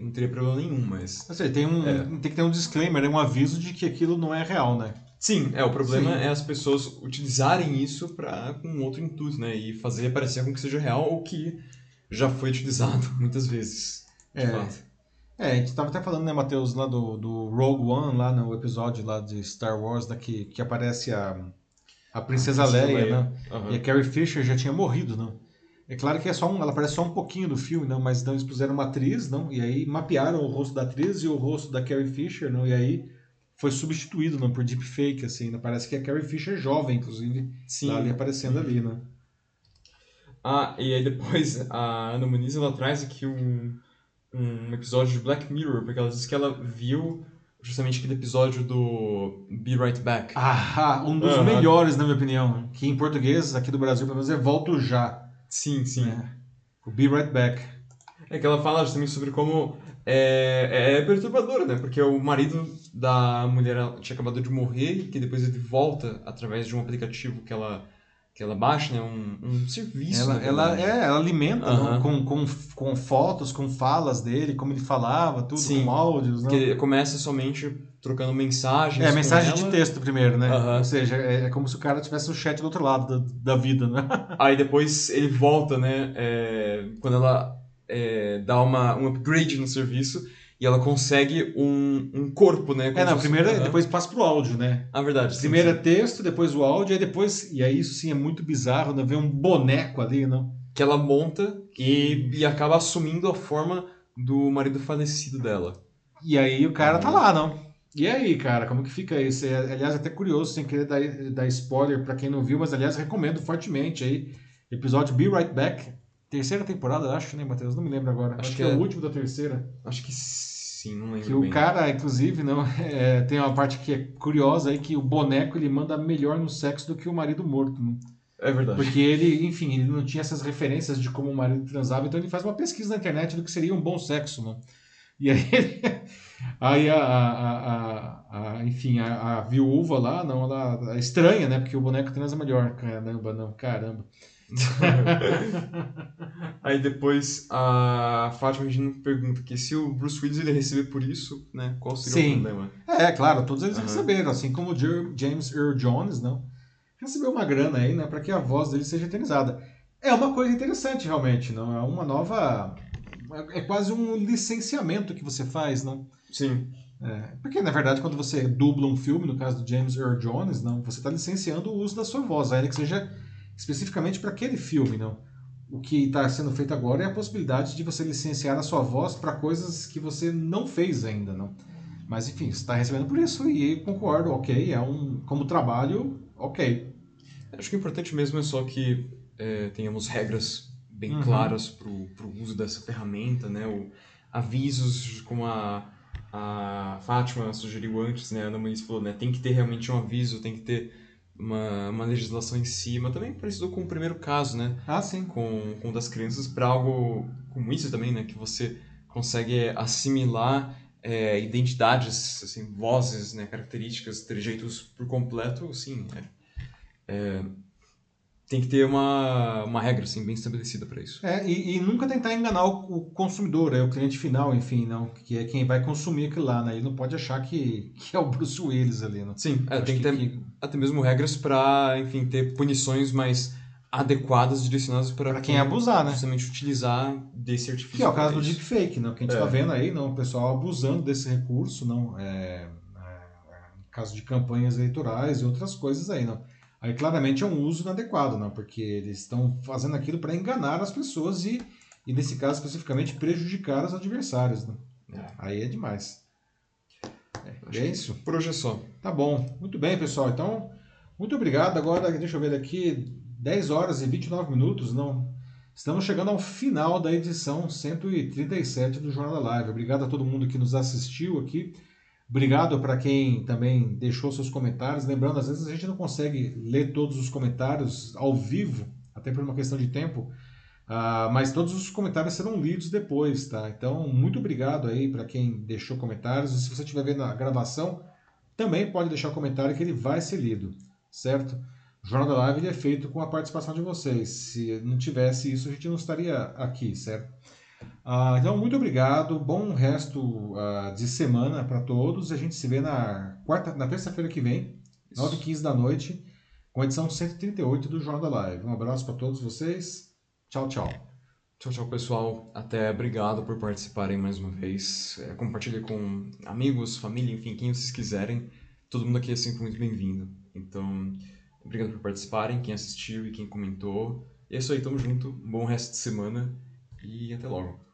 Não teria problema nenhum, mas... Seja, tem, um, é. tem que ter um disclaimer, um aviso de que aquilo não é real, né? Sim, é, o problema Sim. é as pessoas utilizarem isso para com outro intuito, né? E fazer parecer com que seja real ou que já foi utilizado <laughs> muitas vezes, de é. fato. É, a gente estava até falando, né, Matheus, lá do, do Rogue One, lá no episódio lá de Star Wars, da que, que aparece a, a Princesa, a Leia, Leia, né? Uhum. E a Carrie Fisher já tinha morrido, não? É claro que é só um, ela aparece só um pouquinho do filme, não, mas então eles puseram uma atriz, não, e aí mapearam o rosto da atriz e o rosto da Carrie Fisher, não, e aí foi substituído, não, por deepfake, assim, não, parece que é a Carrie Fisher jovem, inclusive, Sim. tá ali aparecendo ali, né? Ah, e aí depois a Ana Muniz, ela traz aqui um, um episódio de Black Mirror, porque ela diz que ela viu justamente aquele episódio do Be Right Back. Ah, um dos melhores, na minha opinião, que em português, aqui do Brasil, pelo menos, é Volto Já. Sim, sim. É. O Be Right Back. É que ela fala justamente sobre como é, é perturbadora, né? Porque o marido da mulher tinha acabado de morrer e que depois ele volta através de um aplicativo que ela que ela baixa, né? Um, um serviço. Ela, ela, é, ela alimenta uhum. com, com, com fotos, com falas dele, como ele falava, tudo, Sim, com áudios. Né? Que começa somente trocando mensagens. É, mensagem de texto primeiro, né? Uhum. Ou seja, é, é, como se o cara tivesse o chat do outro lado da, da vida, né? <laughs> Aí depois ele volta, né? É, quando ela é, dá uma, um upgrade no serviço e ela consegue um, um corpo, né? É, não, primeiro uhum. depois passa pro áudio, né? Ah, verdade. Primeiro é texto, depois o áudio, aí depois. E aí isso sim é muito bizarro, né? Ver um boneco ali, não? Que ela monta e, e acaba assumindo a forma do marido falecido dela. E aí o cara tá lá, não? E aí, cara, como que fica isso? É, aliás, até curioso, sem querer dar, dar spoiler para quem não viu, mas aliás, recomendo fortemente aí. Episódio Be Right Back, terceira temporada, acho, né, Matheus? Não me lembro agora. Acho, acho que, é, é o último da terceira. Acho que sim, não lembro. Que bem. o cara, inclusive, não, <laughs> é, tem uma parte que é curiosa aí que o boneco ele manda melhor no sexo do que o marido morto. Né? É verdade. Porque ele, enfim, ele não tinha essas referências de como o marido transava, então ele faz uma pesquisa na internet do que seria um bom sexo, né? E aí, <laughs> aí a, a, a, enfim, a, a, viúva lá, não, ela estranha, né? Porque o boneco transa melhor. Caramba, não, caramba. <laughs> Aí depois a Fátima Regina pergunta que se o Bruce Willis ele receber por isso, né, qual seria Sim. o problema? É, claro, todos eles uhum. receberam, assim como o James Earl Jones, não? Recebeu uma grana aí, né, para que a voz dele seja eternizada. É uma coisa interessante, realmente, não? É uma nova. É quase um licenciamento que você faz, não? Sim. É, porque, na verdade, quando você dubla um filme, no caso do James Earl Jones, não, você está licenciando o uso da sua voz, ainda que seja especificamente para aquele filme, não. O que está sendo feito agora é a possibilidade de você licenciar a sua voz para coisas que você não fez ainda, não. Mas enfim, você está recebendo por isso e concordo, ok, é um como trabalho, ok. Acho que o importante mesmo é só que é, tenhamos regras bem uhum. claras para o uso dessa ferramenta, né? O, avisos como a, a Fátima sugeriu antes, né? A Ana Muniz falou, né? Tem que ter realmente um aviso, tem que ter uma, uma legislação em cima, também parecido com o primeiro caso, né? Ah, sim. Com, com das crianças, para algo como isso também, né? Que você consegue assimilar é, identidades, assim, vozes, né? Características, trejeitos por completo, sim. É, é, tem que ter uma, uma regra assim, bem estabelecida para isso. É, e, e, nunca tentar enganar o, o, consumidor, é o cliente final, enfim, não, que é quem vai consumir aquilo lá, né? Ele não pode achar que, que é o Bruce Willis ali, né? Sim, é, tem que ter que... até mesmo regras para, enfim, ter punições mais adequadas, direcionadas para quem, quem abusar, né? Justamente utilizar desse artifício. Que é o caso do deepfake, né? Que a gente está é. vendo aí, não, o pessoal abusando desse recurso, não, é, é, caso de campanhas eleitorais e outras coisas aí, não. Aí claramente é um uso inadequado, não, porque eles estão fazendo aquilo para enganar as pessoas e, e, nesse caso especificamente, prejudicar os adversários. Né? É. Aí é demais. É, é isso? Por hoje é só. Tá bom. Muito bem, pessoal. Então, muito obrigado. Agora, deixa eu ver aqui, 10 horas e 29 minutos. Não, Estamos chegando ao final da edição 137 do Jornal da Live. Obrigado a todo mundo que nos assistiu aqui. Obrigado para quem também deixou seus comentários. Lembrando, às vezes a gente não consegue ler todos os comentários ao vivo, até por uma questão de tempo, uh, mas todos os comentários serão lidos depois, tá? Então, muito obrigado aí para quem deixou comentários. E se você estiver vendo a gravação, também pode deixar o comentário que ele vai ser lido, certo? O Jornal da Live é feito com a participação de vocês. Se não tivesse isso, a gente não estaria aqui, certo? Ah, então, muito obrigado. Bom resto ah, de semana para todos. A gente se vê na quarta, na terça-feira que vem, 9h15 da noite, com a edição 138 do Jornal da Live. Um abraço para todos vocês. Tchau, tchau. Tchau, tchau, pessoal. Até obrigado por participarem mais uma vez. É, compartilhe com amigos, família, enfim, quem vocês quiserem. Todo mundo aqui é sempre muito bem-vindo. Então, obrigado por participarem, quem assistiu e quem comentou. E é isso aí, tamo junto. Um bom resto de semana e até logo.